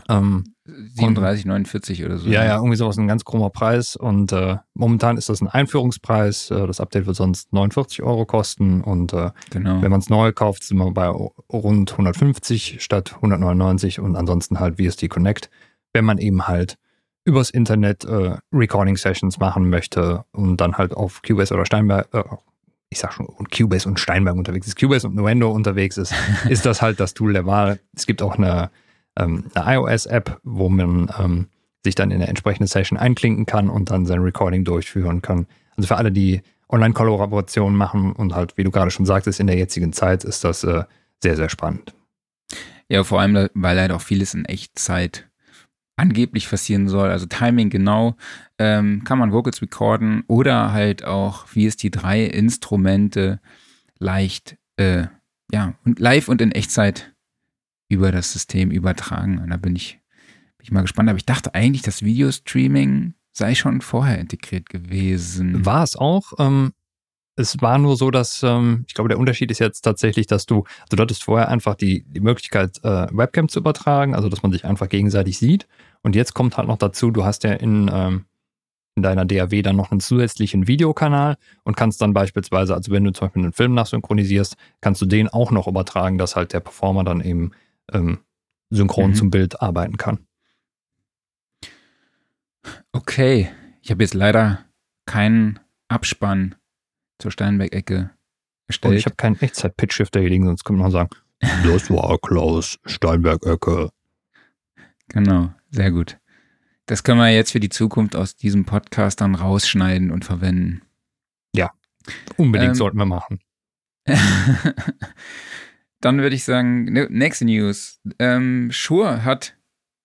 Ähm, 37, 49 oder so. ja, ja, irgendwie sowas, ein ganz krummer Preis. Und äh, momentan ist das ein Einführungspreis. Äh, das Update wird sonst 49 Euro kosten. Und äh, Genau. wenn man es neu kauft, sind wir bei rund 150 statt 199 und ansonsten halt VST Connect, wenn man eben halt übers Internet äh, Recording Sessions machen möchte und dann halt auf Cubase oder Steinberg, äh, ich sag schon, und Cubase und Steinberg unterwegs ist, Cubase und Nuendo unterwegs ist, ist das halt das Tool der Wahl. Es gibt auch eine, ähm, eine iOS-App, wo man ähm, sich dann in eine entsprechende Session einklinken kann und dann sein Recording durchführen kann. Also für alle, die Online-Kollaborationen machen und halt, wie du gerade schon sagtest, in der jetzigen Zeit ist das äh, sehr, sehr spannend. Ja, vor allem, weil halt auch vieles in Echtzeit angeblich passieren soll. Also Timing genau, ähm, kann man Vocals recorden oder halt auch VST3 Instrumente leicht, äh, ja, und live und in Echtzeit über das System übertragen. Und da bin ich, bin ich mal gespannt. Aber ich dachte eigentlich, das Videostreaming sei schon vorher integriert gewesen. War es auch. Ähm, es war nur so, dass ähm, ich glaube, der Unterschied ist jetzt tatsächlich, dass du, also du hattest vorher einfach die, die Möglichkeit, äh, Webcam zu übertragen, also dass man sich einfach gegenseitig sieht. Und jetzt kommt halt noch dazu, du hast ja in, ähm, in deiner DAW dann noch einen zusätzlichen Videokanal und kannst dann beispielsweise, also wenn du zum Beispiel einen Film nachsynchronisierst, kannst du den auch noch übertragen, dass halt der Performer dann eben ähm, synchron Mhm. zum Bild arbeiten kann. Okay, ich habe jetzt leider keinen Abspann zur Steinberg-Ecke Und erstellt. ich habe keinen Echtzeit-Pitch-Shifter hier liegen, sonst könnte man sagen, das war Klaus Steinberg-Ecke. Genau, sehr gut. Das können wir jetzt für die Zukunft aus diesem Podcast dann rausschneiden und verwenden. Unbedingt Ähm, sollten wir machen. dann würde ich sagen, ne- nächste News. Ähm, Shure hat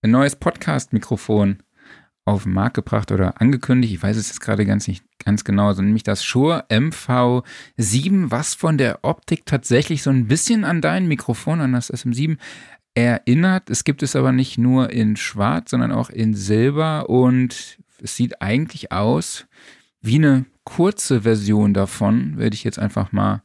ein neues Podcast-Mikrofon auf den Markt gebracht oder angekündigt. Ich weiß es jetzt gerade ganz nicht ganz genau, also nämlich das Shure MV7, was von der Optik tatsächlich so ein bisschen an dein Mikrofon, an das SM7 erinnert. Es gibt es aber nicht nur in Schwarz, sondern auch in Silber und es sieht eigentlich aus wie eine kurze Version davon, würde ich jetzt einfach mal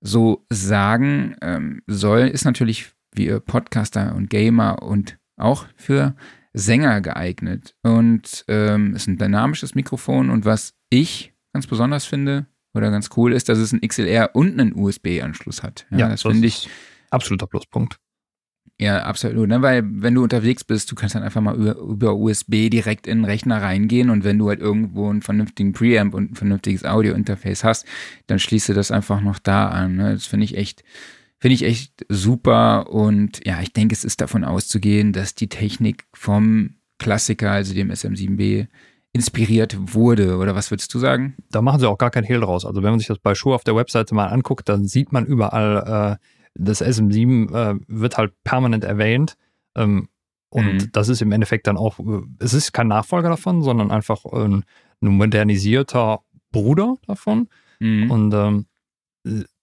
so sagen. Ähm, soll ist natürlich wie Podcaster und Gamer und auch für Sänger geeignet und ähm, ist ein dynamisches Mikrofon und was ich ganz besonders finde oder ganz cool ist, dass es einen XLR und einen USB-Anschluss hat. Ja, ja das, das finde ich absoluter Pluspunkt. Ja, absolut. Ne? Weil wenn du unterwegs bist, du kannst dann einfach mal über, über, USB direkt in den Rechner reingehen und wenn du halt irgendwo einen vernünftigen Preamp und ein vernünftiges Audio-Interface hast, dann schließe das einfach noch da an. Ne? Das finde ich echt, finde ich echt super und ja, ich denke, es ist davon auszugehen, dass die Technik vom Klassiker, also dem SM7B, inspiriert wurde. Oder was würdest du sagen? Da machen sie auch gar kein Hehl draus. Also wenn man sich das bei Schuh auf der Webseite mal anguckt, dann sieht man überall äh, das SM7 äh, wird halt permanent erwähnt. Ähm, und mhm. das ist im Endeffekt dann auch, äh, es ist kein Nachfolger davon, sondern einfach ein, ein modernisierter Bruder davon. Mhm. Und ähm,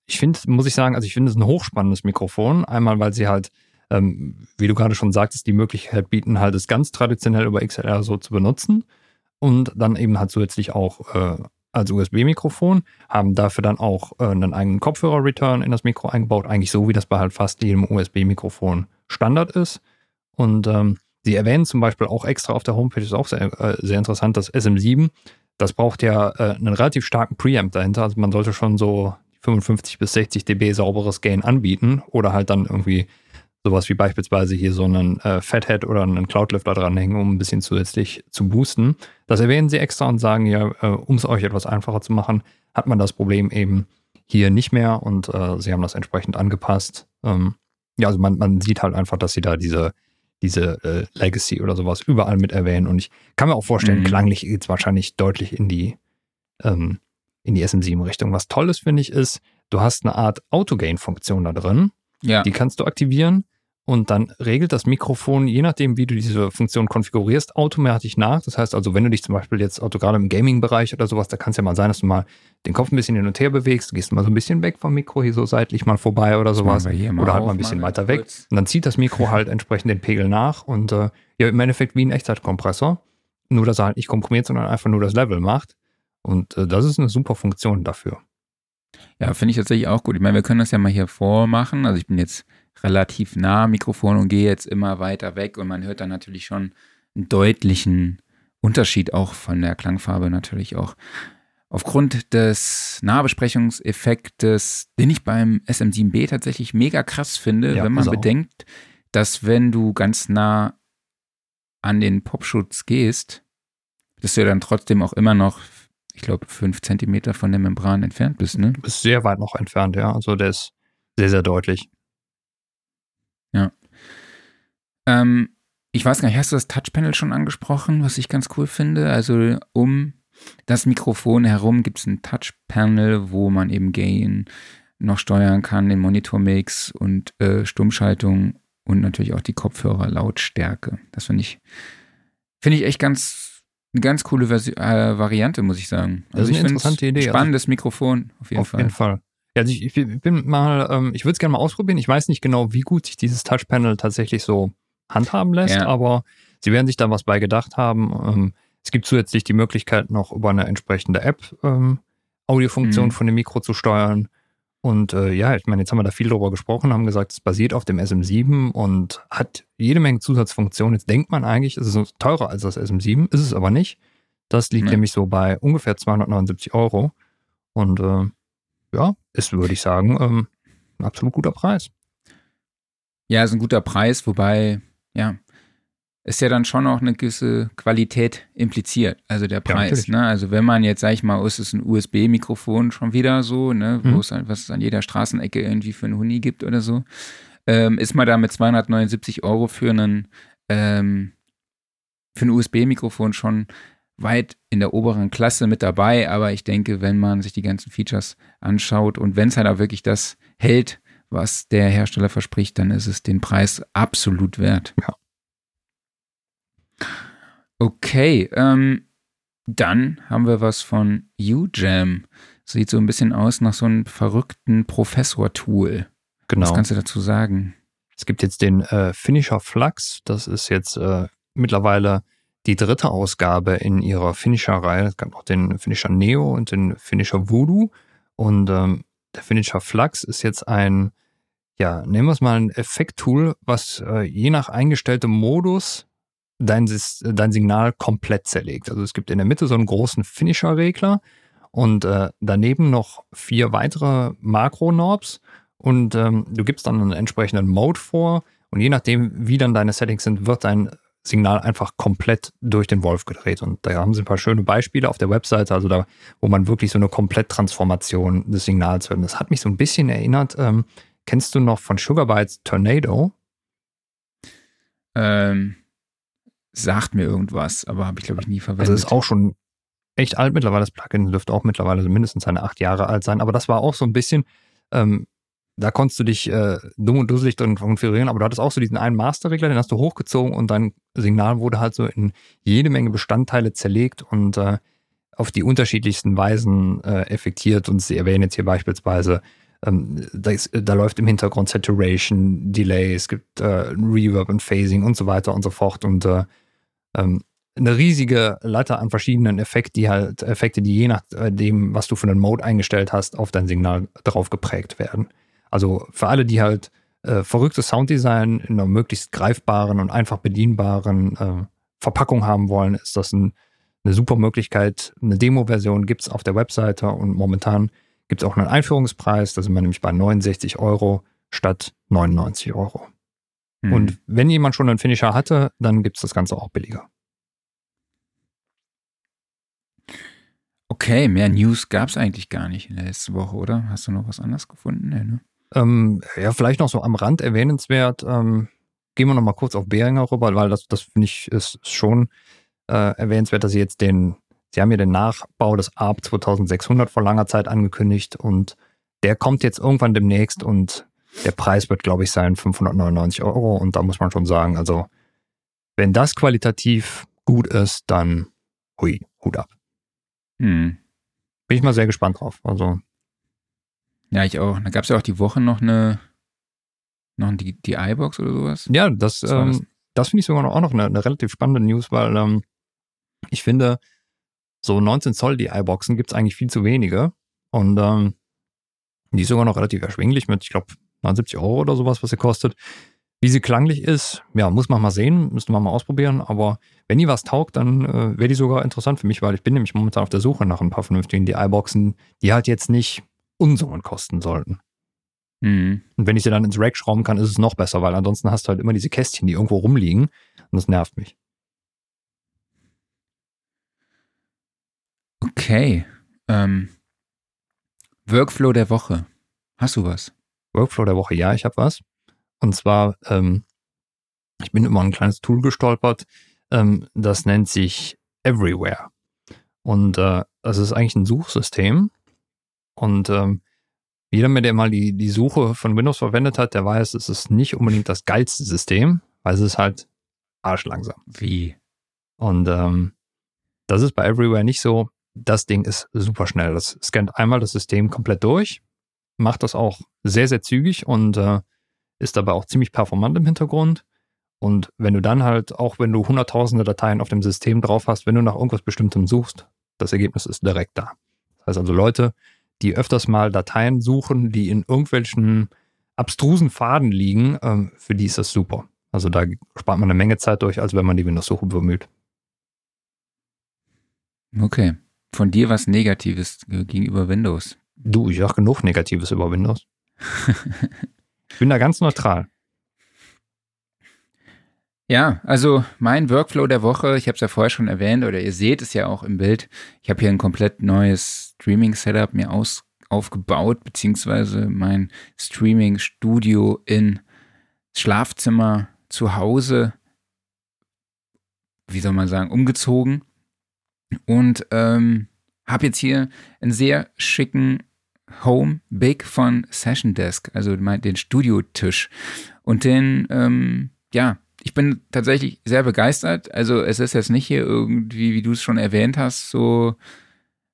ich finde, muss ich sagen, also ich finde es ein hochspannendes Mikrofon. Einmal, weil sie halt, ähm, wie du gerade schon sagtest, die Möglichkeit bieten, halt es ganz traditionell über XLR so zu benutzen. Und dann eben halt zusätzlich auch äh, als USB-Mikrofon, haben dafür dann auch äh, einen eigenen Kopfhörer-Return in das Mikro eingebaut, eigentlich so, wie das bei halt fast jedem USB-Mikrofon Standard ist. Und ähm, sie erwähnen zum Beispiel auch extra auf der Homepage, ist auch sehr, äh, sehr interessant, das SM7, das braucht ja äh, einen relativ starken Preamp dahinter. Also man sollte schon so 55 bis 60 dB sauberes Gain anbieten oder halt dann irgendwie sowas wie beispielsweise hier so einen äh, Fathead oder einen Cloudlifter dranhängen, um ein bisschen zusätzlich zu boosten. Das erwähnen sie extra und sagen ja, äh, um es euch etwas einfacher zu machen, hat man das Problem eben hier nicht mehr und äh, sie haben das entsprechend angepasst. Ähm, ja, also man, man sieht halt einfach, dass sie da diese, diese äh, Legacy oder sowas überall mit erwähnen und ich kann mir auch vorstellen, mhm. klanglich geht es wahrscheinlich deutlich in die, ähm, in die SM7-Richtung. Was toll ist, finde ich, ist, du hast eine Art Autogain-Funktion da drin. Ja. Die kannst du aktivieren und dann regelt das Mikrofon, je nachdem, wie du diese Funktion konfigurierst, automatisch nach. Das heißt also, wenn du dich zum Beispiel jetzt, also gerade im Gaming-Bereich oder sowas, da kann es ja mal sein, dass du mal den Kopf ein bisschen hin und her bewegst, gehst mal so ein bisschen weg vom Mikro, hier so seitlich mal vorbei oder sowas. Oder halt mal ein bisschen weiter weg. Und dann zieht das Mikro halt entsprechend den Pegel nach und äh, ja, im Endeffekt wie ein Echtzeitkompressor. Nur, dass er halt nicht komprimiert, sondern einfach nur das Level macht. Und äh, das ist eine super Funktion dafür. Ja, finde ich tatsächlich auch gut. Ich meine, wir können das ja mal hier vormachen. Also ich bin jetzt relativ nah am Mikrofon und gehe jetzt immer weiter weg und man hört dann natürlich schon einen deutlichen Unterschied auch von der Klangfarbe natürlich auch. Aufgrund des Nahbesprechungseffektes, den ich beim SM7B tatsächlich mega krass finde, ja, wenn man bedenkt, dass wenn du ganz nah an den Popschutz gehst, dass du ja dann trotzdem auch immer noch, ich glaube, fünf Zentimeter von der Membran entfernt bist, ne? Du bist sehr weit noch entfernt, ja. Also der ist sehr, sehr deutlich. Ja. Ähm, ich weiß gar nicht, hast du das Touchpanel schon angesprochen, was ich ganz cool finde? Also um das Mikrofon herum gibt es ein Touchpanel, wo man eben Gain noch steuern kann, den Monitormix und äh, Stummschaltung und natürlich auch die Kopfhörer-Lautstärke. Das finde ich, finde ich echt ganz, eine ganz coole Versi äh, Variante, muss ich sagen. Also das ist eine interessante Idee. Also spannendes also, Mikrofon, auf jeden auf Fall. Auf jeden Fall. Ja, also ich, ich bin mal, ähm, ich würde es gerne mal ausprobieren. Ich weiß nicht genau, wie gut sich dieses Touchpanel tatsächlich so handhaben lässt, ja. aber sie werden sich da was bei gedacht haben. Ähm, es gibt zusätzlich die Möglichkeit, noch über eine entsprechende App ähm, Audiofunktion mhm. von dem Mikro zu steuern. Und äh, ja, ich meine, jetzt haben wir da viel drüber gesprochen, haben gesagt, es basiert auf dem SM7 und hat jede Menge Zusatzfunktionen. Jetzt denkt man eigentlich, es ist teurer als das SM7, ist es aber nicht. Das liegt nee. nämlich so bei ungefähr 279 Euro. Und äh, ja, ist, würde ich sagen, ähm, ein absolut guter Preis. Ja, ist ein guter Preis, wobei, ja, ist ja dann schon auch eine gewisse Qualität impliziert, also der Preis. Ja, ne? Also wenn man jetzt, sag ich mal, oh, ist es ein USB-Mikrofon schon wieder so, ne, wo mhm. es halt, was es an jeder Straßenecke irgendwie für einen Huni gibt oder so, ähm, ist man da mit 279 Euro für einen ähm, für ein USB-Mikrofon schon weit in der oberen Klasse mit dabei, aber ich denke, wenn man sich die ganzen Features anschaut und wenn es halt auch wirklich das hält, was der Hersteller verspricht, dann ist es den Preis absolut wert. Ja. Okay, ähm, dann haben wir was von UJam. Sieht so ein bisschen aus nach so einem verrückten Professor-Tool. Genau. Was kannst du dazu sagen? Es gibt jetzt den äh, Finisher Flux. Das ist jetzt äh, mittlerweile die dritte Ausgabe in ihrer Finisher-Reihe. Es gab noch den Finisher Neo und den Finisher Voodoo. Und ähm, der Finisher Flux ist jetzt ein, ja, nehmen wir es mal ein Effekt-Tool, was äh, je nach eingestelltem Modus dein, dein Signal komplett zerlegt. Also es gibt in der Mitte so einen großen Finisher-Regler und äh, daneben noch vier weitere Makro-Knobs und ähm, du gibst dann einen entsprechenden Mode vor und je nachdem, wie dann deine Settings sind, wird dein Signal einfach komplett durch den Wolf gedreht. Und da haben sie ein paar schöne Beispiele auf der Webseite, also da, wo man wirklich so eine Kompletttransformation des Signals hört. Und das hat mich so ein bisschen erinnert. Ähm, kennst du noch von Sugar Bytes Tornado? Ähm, sagt mir irgendwas, aber habe ich, glaube ich, nie verwendet. Also ist auch schon echt alt mittlerweile. Das Plugin dürfte auch mittlerweile mindestens seine acht Jahre alt sein. Aber das war auch so ein bisschen, ähm, da konntest du dich äh, dumm und dusselig drin konfigurieren, aber du hattest auch so diesen einen Masterregler, den hast du hochgezogen und dein Signal wurde halt so in jede Menge Bestandteile zerlegt und äh, auf die unterschiedlichsten Weisen äh, effektiert. Und sie erwähnen jetzt hier beispielsweise, ähm, da, ist, da läuft im Hintergrund Saturation, Delay, es gibt äh, Reverb und Phasing und so weiter und so fort. Und äh, ähm, eine riesige Latte an verschiedenen Effekten, die halt Effekte, die je nachdem, was du für einen Mode eingestellt hast, auf dein Signal drauf geprägt werden. Also für alle, die halt äh, verrücktes Sounddesign in einer möglichst greifbaren und einfach bedienbaren äh, Verpackung haben wollen, ist das ein, eine super Möglichkeit. Eine Demo-Version gibt es auf der Webseite und momentan gibt es auch einen Einführungspreis. Da sind wir nämlich bei 69 Euro statt 99 Euro. Hm. Und wenn jemand schon einen Finisher hatte, dann gibt es das Ganze auch billiger. Okay, mehr News gab es eigentlich gar nicht in der letzten Woche, oder? Hast du noch was anderes gefunden? Nee, ne? Ähm, ja, vielleicht noch so am Rand erwähnenswert. Ähm, gehen wir noch mal kurz auf Behringer rüber, weil das, das finde ich ist schon äh, erwähnenswert, dass sie jetzt den, sie haben ja den Nachbau des ARP 2600 vor langer Zeit angekündigt und der kommt jetzt irgendwann demnächst und der Preis wird, glaube ich, sein 599 Euro und da muss man schon sagen, also wenn das qualitativ gut ist, dann hui, Hut ab. Hm. Bin ich mal sehr gespannt drauf. Also Ja, ich auch. Da gab es ja auch die Woche noch eine, noch die, die iBox oder sowas. Ja, das, war das? ähm, das finde ich sogar noch, auch noch eine, eine relativ spannende News, weil ähm, ich finde, so 19 Zoll die iBoxen gibt es eigentlich viel zu wenige. Und ähm, die ist sogar noch relativ erschwinglich mit, ich glaube, 79 Euro oder sowas, was sie kostet. Wie sie klanglich ist, ja, muss man mal sehen, müsste man mal ausprobieren. Aber wenn die was taugt, dann äh, wäre die sogar interessant für mich, weil ich bin nämlich momentan auf der Suche nach ein paar vernünftigen DI-Boxen, die halt jetzt nicht Unsummen kosten sollten. Hm. Und wenn ich sie dann ins Rack schrauben kann, ist es noch besser, weil ansonsten hast du halt immer diese Kästchen, die irgendwo rumliegen. Und das nervt mich. Okay. Ähm, Workflow der Woche. Hast du was? Workflow der Woche, ja, ich habe was. Und zwar, ähm, ich bin über ein kleines Tool gestolpert, ähm, das nennt sich Everywhere. Und äh, das ist eigentlich ein Suchsystem. Und ähm, jeder, der mal die, die Suche von Windows verwendet hat, der weiß, es ist nicht unbedingt das geilste System, weil es ist halt arschlangsam. Wie? Und ähm, das ist bei Everywhere nicht so. Das Ding ist super schnell. Das scannt einmal das System komplett durch, macht das auch sehr, sehr zügig und äh, ist dabei auch ziemlich performant im Hintergrund. Und wenn du dann halt, auch wenn du hunderttausende Dateien auf dem System drauf hast, wenn du nach irgendwas Bestimmtem suchst, das Ergebnis ist direkt da. Das heißt also Leute, die öfters mal Dateien suchen, die in irgendwelchen abstrusen Faden liegen, ähm, für die ist das super. Also da spart man eine Menge Zeit durch, als wenn man die Windows-Suche bemüht. Okay. Von dir was Negatives gegenüber Windows. Du, ich sag genug Negatives über Windows. ich bin da ganz neutral. Ja, also mein Workflow der Woche, ich habe es ja vorher schon erwähnt oder ihr seht es ja auch im Bild. Ich habe hier ein komplett neues Streaming-Setup mir aus, aufgebaut, beziehungsweise mein Streaming-Studio in Schlafzimmer zu Hause, wie soll man sagen, umgezogen. Und ähm, habe jetzt hier einen sehr schicken Home Big von Session Desk, also den Studiotisch. Und den, ähm, ja, ich bin tatsächlich sehr begeistert. Also es ist jetzt nicht hier irgendwie, wie du es schon erwähnt hast, so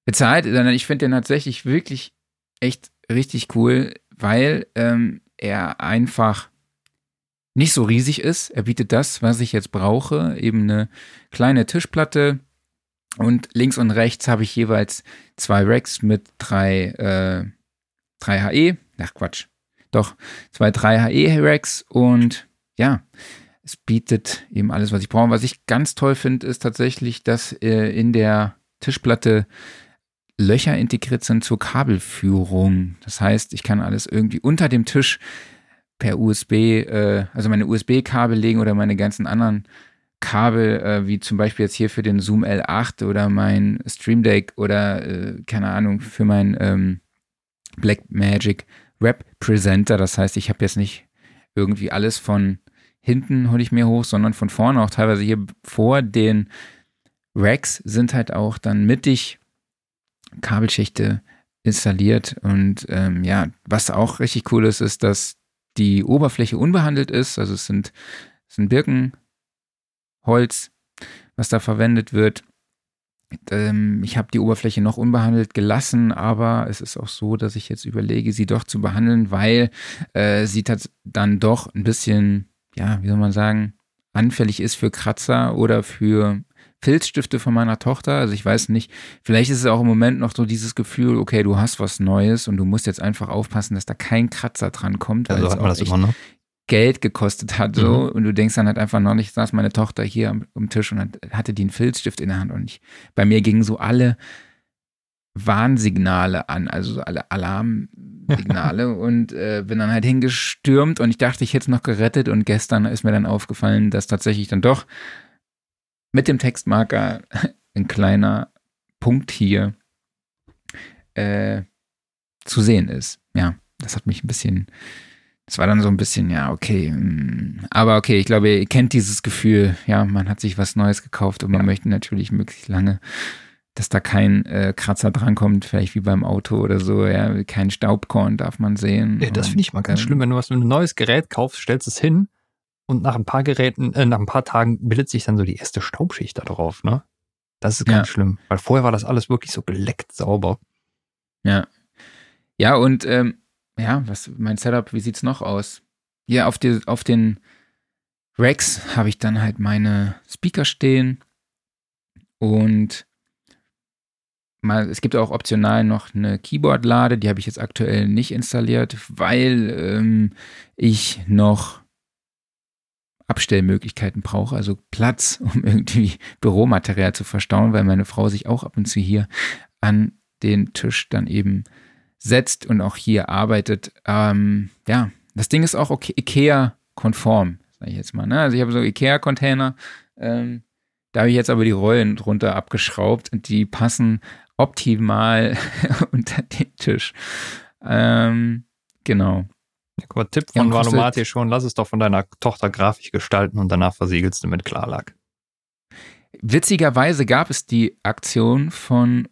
bezahlt, sondern ich finde den tatsächlich wirklich echt richtig cool, weil ähm, er einfach nicht so riesig ist. Er bietet das, was ich jetzt brauche, eben eine kleine Tischplatte und links und rechts habe ich jeweils zwei Racks mit drei, äh, drei HE. Ach Quatsch. Doch, zwei 3 HE-Racks und ja, es bietet eben alles, was ich brauche. Was ich ganz toll finde, ist tatsächlich, dass äh, in der Tischplatte Löcher integriert sind zur Kabelführung. Das heißt, ich kann alles irgendwie unter dem Tisch per USB, äh, also meine USB-Kabel legen oder meine ganzen anderen Kabel, äh, wie zum Beispiel jetzt hier für den Zoom L8 oder mein Stream Deck oder äh, keine Ahnung, für mein ähm, Blackmagic Presenter. Das heißt, ich habe jetzt nicht irgendwie alles von hinten hole ich mir hoch, sondern von vorne auch teilweise hier vor den Racks sind halt auch dann mittig Kabelschichte installiert. Und ähm, ja, was auch richtig cool ist, ist, dass die Oberfläche unbehandelt ist. Also es sind, es sind Birkenholz, was da verwendet wird. Ähm, ich habe die Oberfläche noch unbehandelt gelassen, aber es ist auch so, dass ich jetzt überlege, sie doch zu behandeln, weil äh, sie dann doch ein bisschen, ja, wie soll man sagen, anfällig ist für Kratzer oder für Filzstifte von meiner Tochter. Also ich weiß nicht, vielleicht ist es auch im Moment noch so dieses Gefühl, okay, du hast was Neues und du musst jetzt einfach aufpassen, dass da kein Kratzer dran kommt, weil also hat man das immer noch. Geld gekostet hat so mhm. und du denkst dann halt einfach noch nicht, saß meine Tochter hier am, am Tisch und hatte die einen Filzstift in der Hand und ich, bei mir gingen so alle Warnsignale an, also so alle Alarmsignale und äh, bin dann halt hingestürmt und ich dachte, ich hätte es noch gerettet und gestern ist mir dann aufgefallen, dass tatsächlich dann doch mit dem Textmarker ein kleiner Punkt hier äh, zu sehen ist. Ja, das hat mich ein bisschen, das war dann so ein bisschen, ja, okay. Mm, aber okay, ich glaube, ihr kennt dieses Gefühl, ja, man hat sich was Neues gekauft und man ja. möchte natürlich möglichst lange, dass da kein äh, Kratzer drankommt, vielleicht wie beim Auto oder so, ja, kein Staubkorn darf man sehen. Ja, das finde ich mal ganz schlimm, wenn du was ein neues Gerät kaufst, stellst es hin und nach ein paar Geräten, äh, nach ein paar Tagen bildet sich dann so die erste Staubschicht da drauf, ne? Das ist ganz ja. schlimm, weil vorher war das alles wirklich so geleckt sauber. Ja. Ja, und ähm, ja, was mein Setup, wie sieht's noch aus? Hier auf, die, auf den Racks habe ich dann halt meine Speaker stehen und mal, es gibt auch optional noch eine Keyboard-Lade, die habe ich jetzt aktuell nicht installiert, weil ähm, ich noch Abstellmöglichkeiten brauche, also Platz, um irgendwie Büromaterial zu verstauen, weil meine Frau sich auch ab und zu hier an den Tisch dann eben setzt und auch hier arbeitet. Ähm, ja, das Ding ist auch okay, IKEA-konform, sage ich jetzt mal. Ne? Also ich habe so IKEA-Container, ähm, da habe ich jetzt aber die Rollen drunter abgeschraubt und die passen optimal unter den Tisch. Ähm, genau. Guck mal, Tipp von ja, Valomati schon, lass es doch von deiner Tochter grafisch gestalten und danach versiegelst du mit Klarlack. Witzigerweise gab es die Aktion von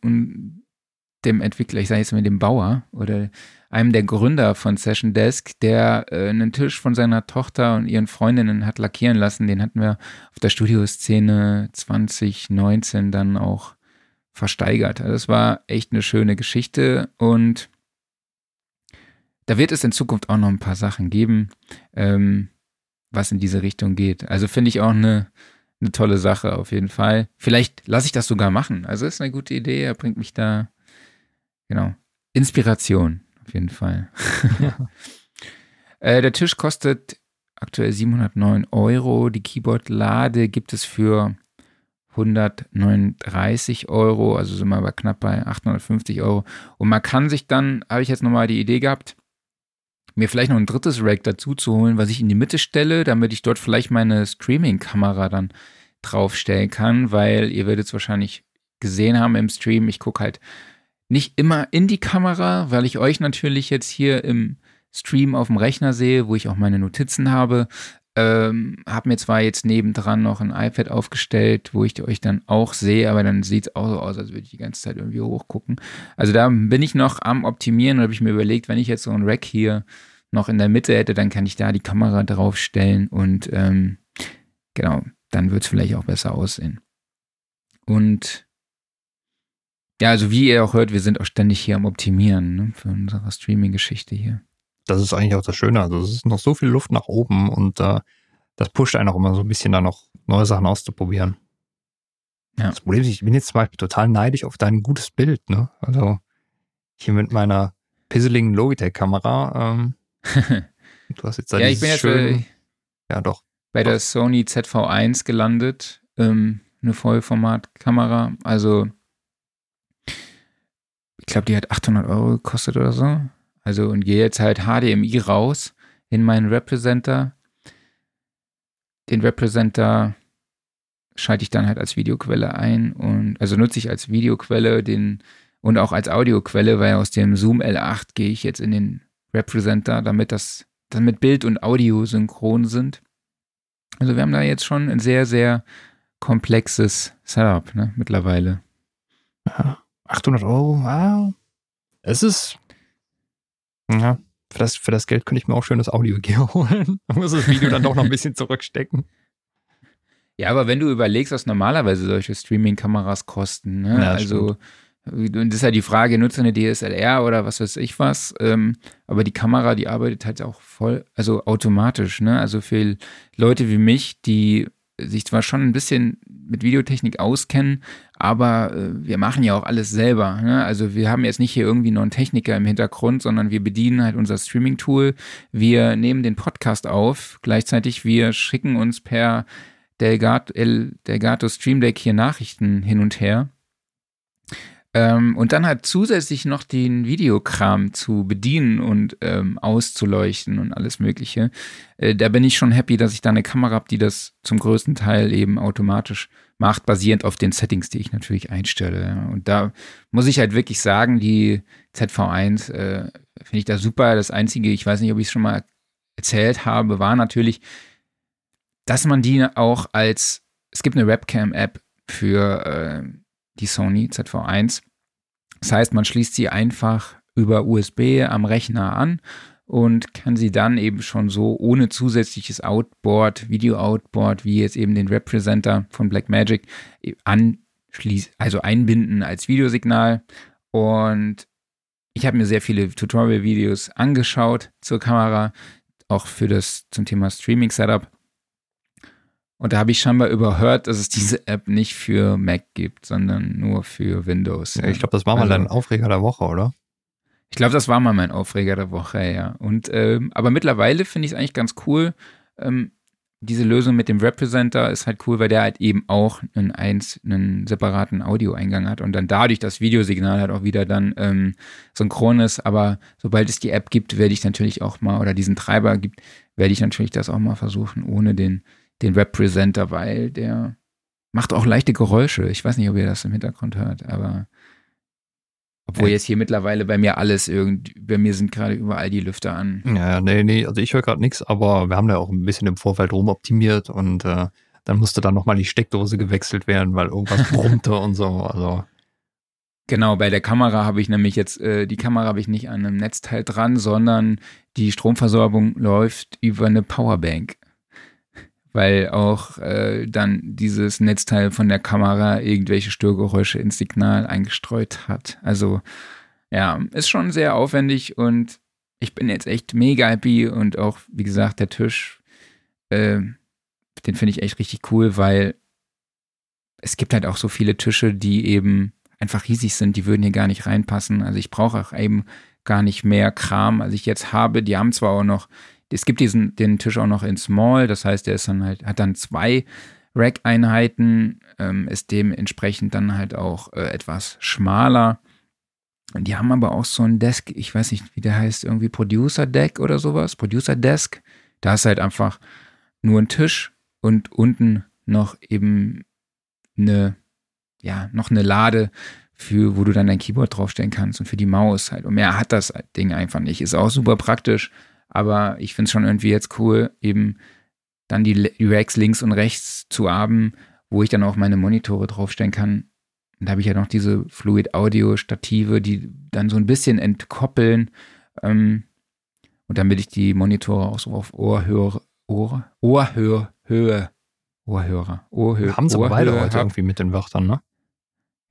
dem Entwickler, ich sage jetzt mal dem Bauer oder einem der Gründer von Session Desk, der äh, einen Tisch von seiner Tochter und ihren Freundinnen hat lackieren lassen. Den hatten wir auf der Studioszene 2019 dann auch versteigert. Also es war echt eine schöne Geschichte und da wird es in Zukunft auch noch ein paar Sachen geben, ähm, was in diese Richtung geht. Also finde ich auch eine, eine tolle Sache auf jeden Fall. Vielleicht lasse ich das sogar machen. Also ist eine gute Idee. Er bringt mich da, genau, Inspiration auf jeden Fall. Ja. äh, der Tisch kostet aktuell 709 Euro. Die Keyboard-Lade gibt es für 139 Euro, also sind wir bei knapp bei 850 Euro. Und man kann sich dann, habe ich jetzt nochmal die Idee gehabt, mir vielleicht noch ein drittes Rack dazu zu holen, was ich in die Mitte stelle, damit ich dort vielleicht meine Streaming-Kamera dann draufstellen kann, weil ihr werdet es wahrscheinlich gesehen haben im Stream, ich gucke halt nicht immer in die Kamera, weil ich euch natürlich jetzt hier im Stream auf dem Rechner sehe, wo ich auch meine Notizen habe. Ähm, habe mir zwar jetzt nebendran noch ein iPad aufgestellt, wo ich euch dann auch sehe, aber dann sieht es auch so aus, als würde ich die ganze Zeit irgendwie hochgucken. Also da bin ich noch am Optimieren und habe ich mir überlegt, wenn ich jetzt so ein Rack hier noch in der Mitte hätte, dann kann ich da die Kamera draufstellen und ähm, genau, dann wird es vielleicht auch besser aussehen. Und ja, also wie ihr auch hört, wir sind auch ständig hier am Optimieren ne, für unsere Streaming-Geschichte hier. Das ist eigentlich auch das Schöne. Also es ist noch so viel Luft nach oben und äh, das pusht einen auch immer so ein bisschen da noch neue Sachen auszuprobieren. Ja. Das Problem ist, ich bin jetzt zum Beispiel total neidisch auf dein gutes Bild, ne? Also hier mit meiner pisseligen Logitech-Kamera. Ähm, du hast jetzt da ja, ich bin jetzt schön, ja doch. bei der Sony ZV1 gelandet, ähm, eine Vollformat-Kamera. Also ich glaube, die hat 800 Euro gekostet oder so. Also und gehe jetzt halt HDMI raus in meinen Representer. Den Representer schalte ich dann halt als Videoquelle ein und also nutze ich als Videoquelle den und auch als Audioquelle, weil aus dem Zoom L8 gehe ich jetzt in den Representer, damit das damit Bild und Audio synchron sind. Also wir haben da jetzt schon ein sehr, sehr komplexes Setup ne, mittlerweile. Ja, 800 Euro, ah. Es ist, ja, für das, für das Geld könnte ich mir auch schönes Audio-Gear holen. Da muss das Video dann doch noch ein bisschen zurückstecken. Ja, aber wenn du überlegst, was normalerweise solche Streaming-Kameras kosten, ne? Ja, also und das ist ja die Frage, nutze eine DSLR oder was weiß ich was, ähm, aber die Kamera, die arbeitet halt auch voll, also automatisch, ne? Also für Leute wie mich, die sich zwar schon ein bisschen mit Videotechnik auskennen, aber äh, wir machen ja auch alles selber. Ne? Also wir haben jetzt nicht hier irgendwie noch einen Techniker im Hintergrund, sondern wir bedienen halt unser Streaming-Tool. Wir nehmen den Podcast auf, gleichzeitig wir schicken uns per Delgato, El Delgato Stream Deck hier Nachrichten hin und her. Ähm, und dann halt zusätzlich noch den Videokram zu bedienen und ähm, auszuleuchten und alles Mögliche. Äh, da bin ich schon happy, dass ich da eine Kamera habe, die das zum größten Teil eben automatisch macht, basierend auf den Settings, die ich natürlich einstelle. Und da muss ich halt wirklich sagen, die ZV1 äh, finde ich da super. Das Einzige, ich weiß nicht, ob ich es schon mal erzählt habe, war natürlich, dass man die auch als, es gibt eine Webcam-App für äh, die Sony ZV1. Das heißt, man schließt sie einfach über USB am Rechner an und kann sie dann eben schon so ohne zusätzliches Outboard, Video-Outboard, wie jetzt eben den Representer von Blackmagic, anschließen, also einbinden als Videosignal. Und ich habe mir sehr viele Tutorial-Videos angeschaut zur Kamera, auch für das zum Thema Streaming-Setup. Und da habe ich scheinbar überhört, dass es diese App nicht für Mac gibt, sondern nur für Windows. Ja, ich glaube, das war mal Also- dein Aufreger der Woche, oder? Ich glaube, das war mal mein Aufreger der Woche, ja. Und ähm, aber mittlerweile finde ich es eigentlich ganz cool. Ähm, diese Lösung mit dem Representer ist halt cool, weil der halt eben auch einen, eins, einen separaten Audioeingang hat und dann dadurch das Videosignal halt auch wieder dann ähm, synchron ist. Aber sobald es die App gibt, werde ich natürlich auch mal, oder diesen Treiber gibt, werde ich natürlich das auch mal versuchen, ohne den, den Representer, weil der macht auch leichte Geräusche. Ich weiß nicht, ob ihr das im Hintergrund hört, aber obwohl Ja. jetzt hier mittlerweile bei mir alles irgendwie, bei mir sind gerade überall die Lüfter an. Ja, ja, nee, nee, also ich höre gerade nichts, aber wir haben da auch ein bisschen im Vorfeld rumoptimiert und äh, dann musste dann nochmal die Steckdose gewechselt werden, weil irgendwas brummte und so. Also, Genau, bei der Kamera habe ich nämlich jetzt, äh, die Kamera habe ich nicht an einem Netzteil dran, sondern die Stromversorgung läuft über eine Powerbank. Weil auch äh, dann dieses Netzteil von der Kamera irgendwelche Störgeräusche ins Signal eingestreut hat. Also ja, ist schon sehr aufwendig und ich bin jetzt echt mega happy und auch, wie gesagt, der Tisch, äh, den finde ich echt richtig cool, weil es gibt halt auch so viele Tische, die eben einfach riesig sind, die würden hier gar nicht reinpassen. Also ich brauche auch eben gar nicht mehr Kram, als ich jetzt habe. Die haben zwar auch noch, es gibt diesen, den Tisch auch noch in Small, das heißt, der ist dann halt, hat dann zwei Rack-Einheiten, ähm, ist dementsprechend dann halt auch äh, etwas schmaler. Und die haben aber auch so ein Desk, ich weiß nicht, wie der heißt, irgendwie Producer Deck oder sowas, Producer Desk. Da ist halt einfach nur ein Tisch und unten noch eben eine, ja, noch eine Lade für, wo du dann dein Keyboard draufstellen kannst und für die Maus halt. Und mehr hat das Ding einfach nicht. Ist auch super praktisch, aber ich finde es schon irgendwie jetzt cool, eben dann die Racks links und rechts zu haben, wo ich dann auch meine Monitore draufstellen kann. Und da habe ich ja noch diese Fluid Audio Stative, die dann so ein bisschen entkoppeln. Ähm, und damit ich die Monitore auch so auf Ohrhöhe, Ohr, Ohrhöhe, Höhe, Ohrhörer. Ohrhö Wir haben es aber beide heute hab- irgendwie mit den Wörtern, ne?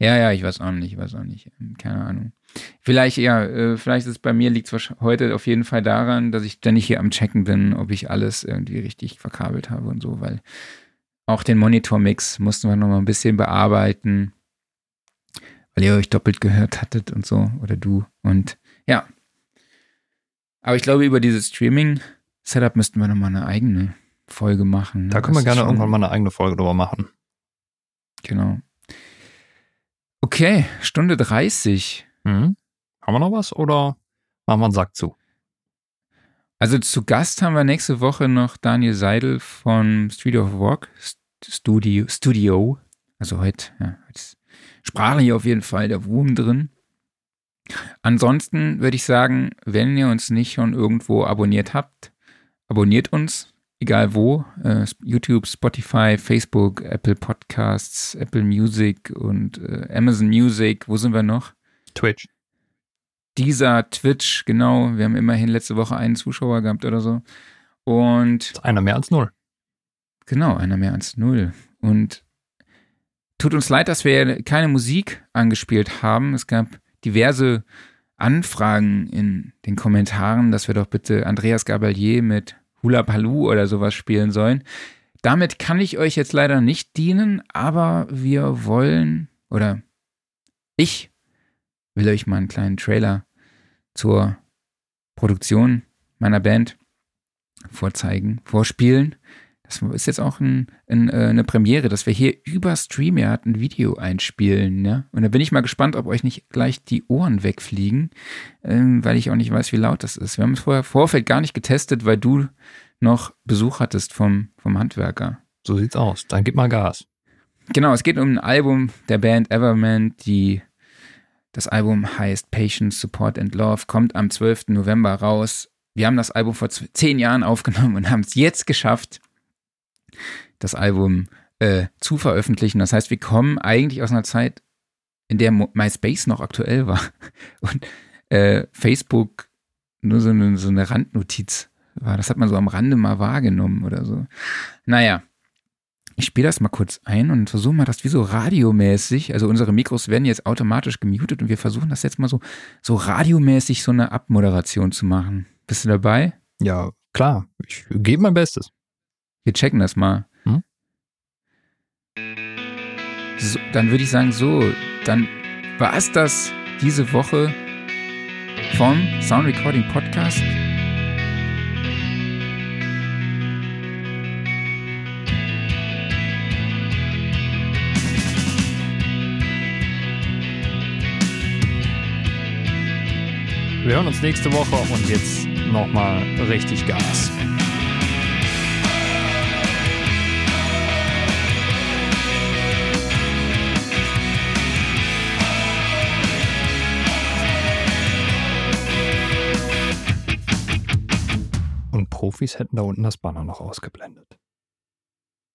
Ja, ja, ich weiß auch nicht, ich weiß auch nicht. Ähm, Keine Ahnung. Vielleicht, ja, äh, vielleicht ist es bei mir liegt es heute auf jeden Fall daran, dass ich ständig hier am Checken bin, ob ich alles irgendwie richtig verkabelt habe und so, weil auch den Monitormix mussten wir noch mal ein bisschen bearbeiten, weil ihr euch doppelt gehört hattet und so, oder du. Und ja. Aber ich glaube, über dieses Streaming-Setup müssten wir noch mal eine eigene Folge machen. ne? Da können wir gerne irgendwann mal eine eigene Folge drüber machen. Genau. Okay, Stunde 30. Mhm. Haben wir noch was oder machen wir einen Sack zu? Also zu Gast haben wir nächste Woche noch Daniel Seidel von Studio of Rock Studio, Studio. Also heute, ja, heute ist sprachlich auf jeden Fall der Wurm drin. Ansonsten würde ich sagen, wenn ihr uns nicht schon irgendwo abonniert habt, abonniert uns, egal wo. Äh, YouTube, Spotify, Facebook, Apple Podcasts, Apple Music und äh, Amazon Music. Wo sind wir noch? Twitch. Dieser Twitch, genau. Wir haben immerhin letzte Woche einen Zuschauer gehabt oder so. Und einer mehr als null. genau, einer mehr als null. Und tut uns leid, dass wir keine Musik angespielt haben. Es gab diverse Anfragen in den Kommentaren, dass wir doch bitte Andreas Gabalier mit Hula Palu oder sowas spielen sollen. Damit kann ich euch jetzt leider nicht dienen, aber wir wollen oder ich will euch mal einen kleinen Trailer zur Produktion meiner Band vorzeigen, vorspielen. Das ist jetzt auch ein, ein, äh, eine Premiere, dass wir hier über StreamYard ein Video einspielen. Ja? Und da bin ich mal gespannt, ob euch nicht gleich die Ohren wegfliegen, ähm, weil ich auch nicht weiß, wie laut das ist. Wir haben es vorher Vorfeld gar nicht getestet, weil du noch Besuch hattest vom, vom Handwerker. So sieht's aus. Dann gib mal Gas. Genau, es geht um ein Album der Band Everman, die das Album heißt Patience, Support and Love, kommt am 12. November raus. Wir haben das Album vor zehn Jahren aufgenommen und haben es jetzt geschafft, das Album äh, zu veröffentlichen. Das heißt, wir kommen eigentlich aus einer Zeit, in der MySpace noch aktuell war und äh, Facebook nur so eine, so eine Randnotiz war. Das hat man so am Rande mal wahrgenommen oder so. Naja, ich spiele das mal kurz ein und versuche mal das wie so radiomäßig, also unsere Mikros werden jetzt automatisch gemutet und wir versuchen das jetzt mal so, so radiomäßig so eine Abmoderation zu machen. Bist du dabei? Ja, klar. Ich gebe mein Bestes. Wir checken das mal. Hm? So, dann würde ich sagen, so, dann war es das diese Woche vom Sound Recording Podcast. Wir hören uns nächste Woche und jetzt nochmal richtig Gas. Und Profis hätten da unten das Banner noch ausgeblendet.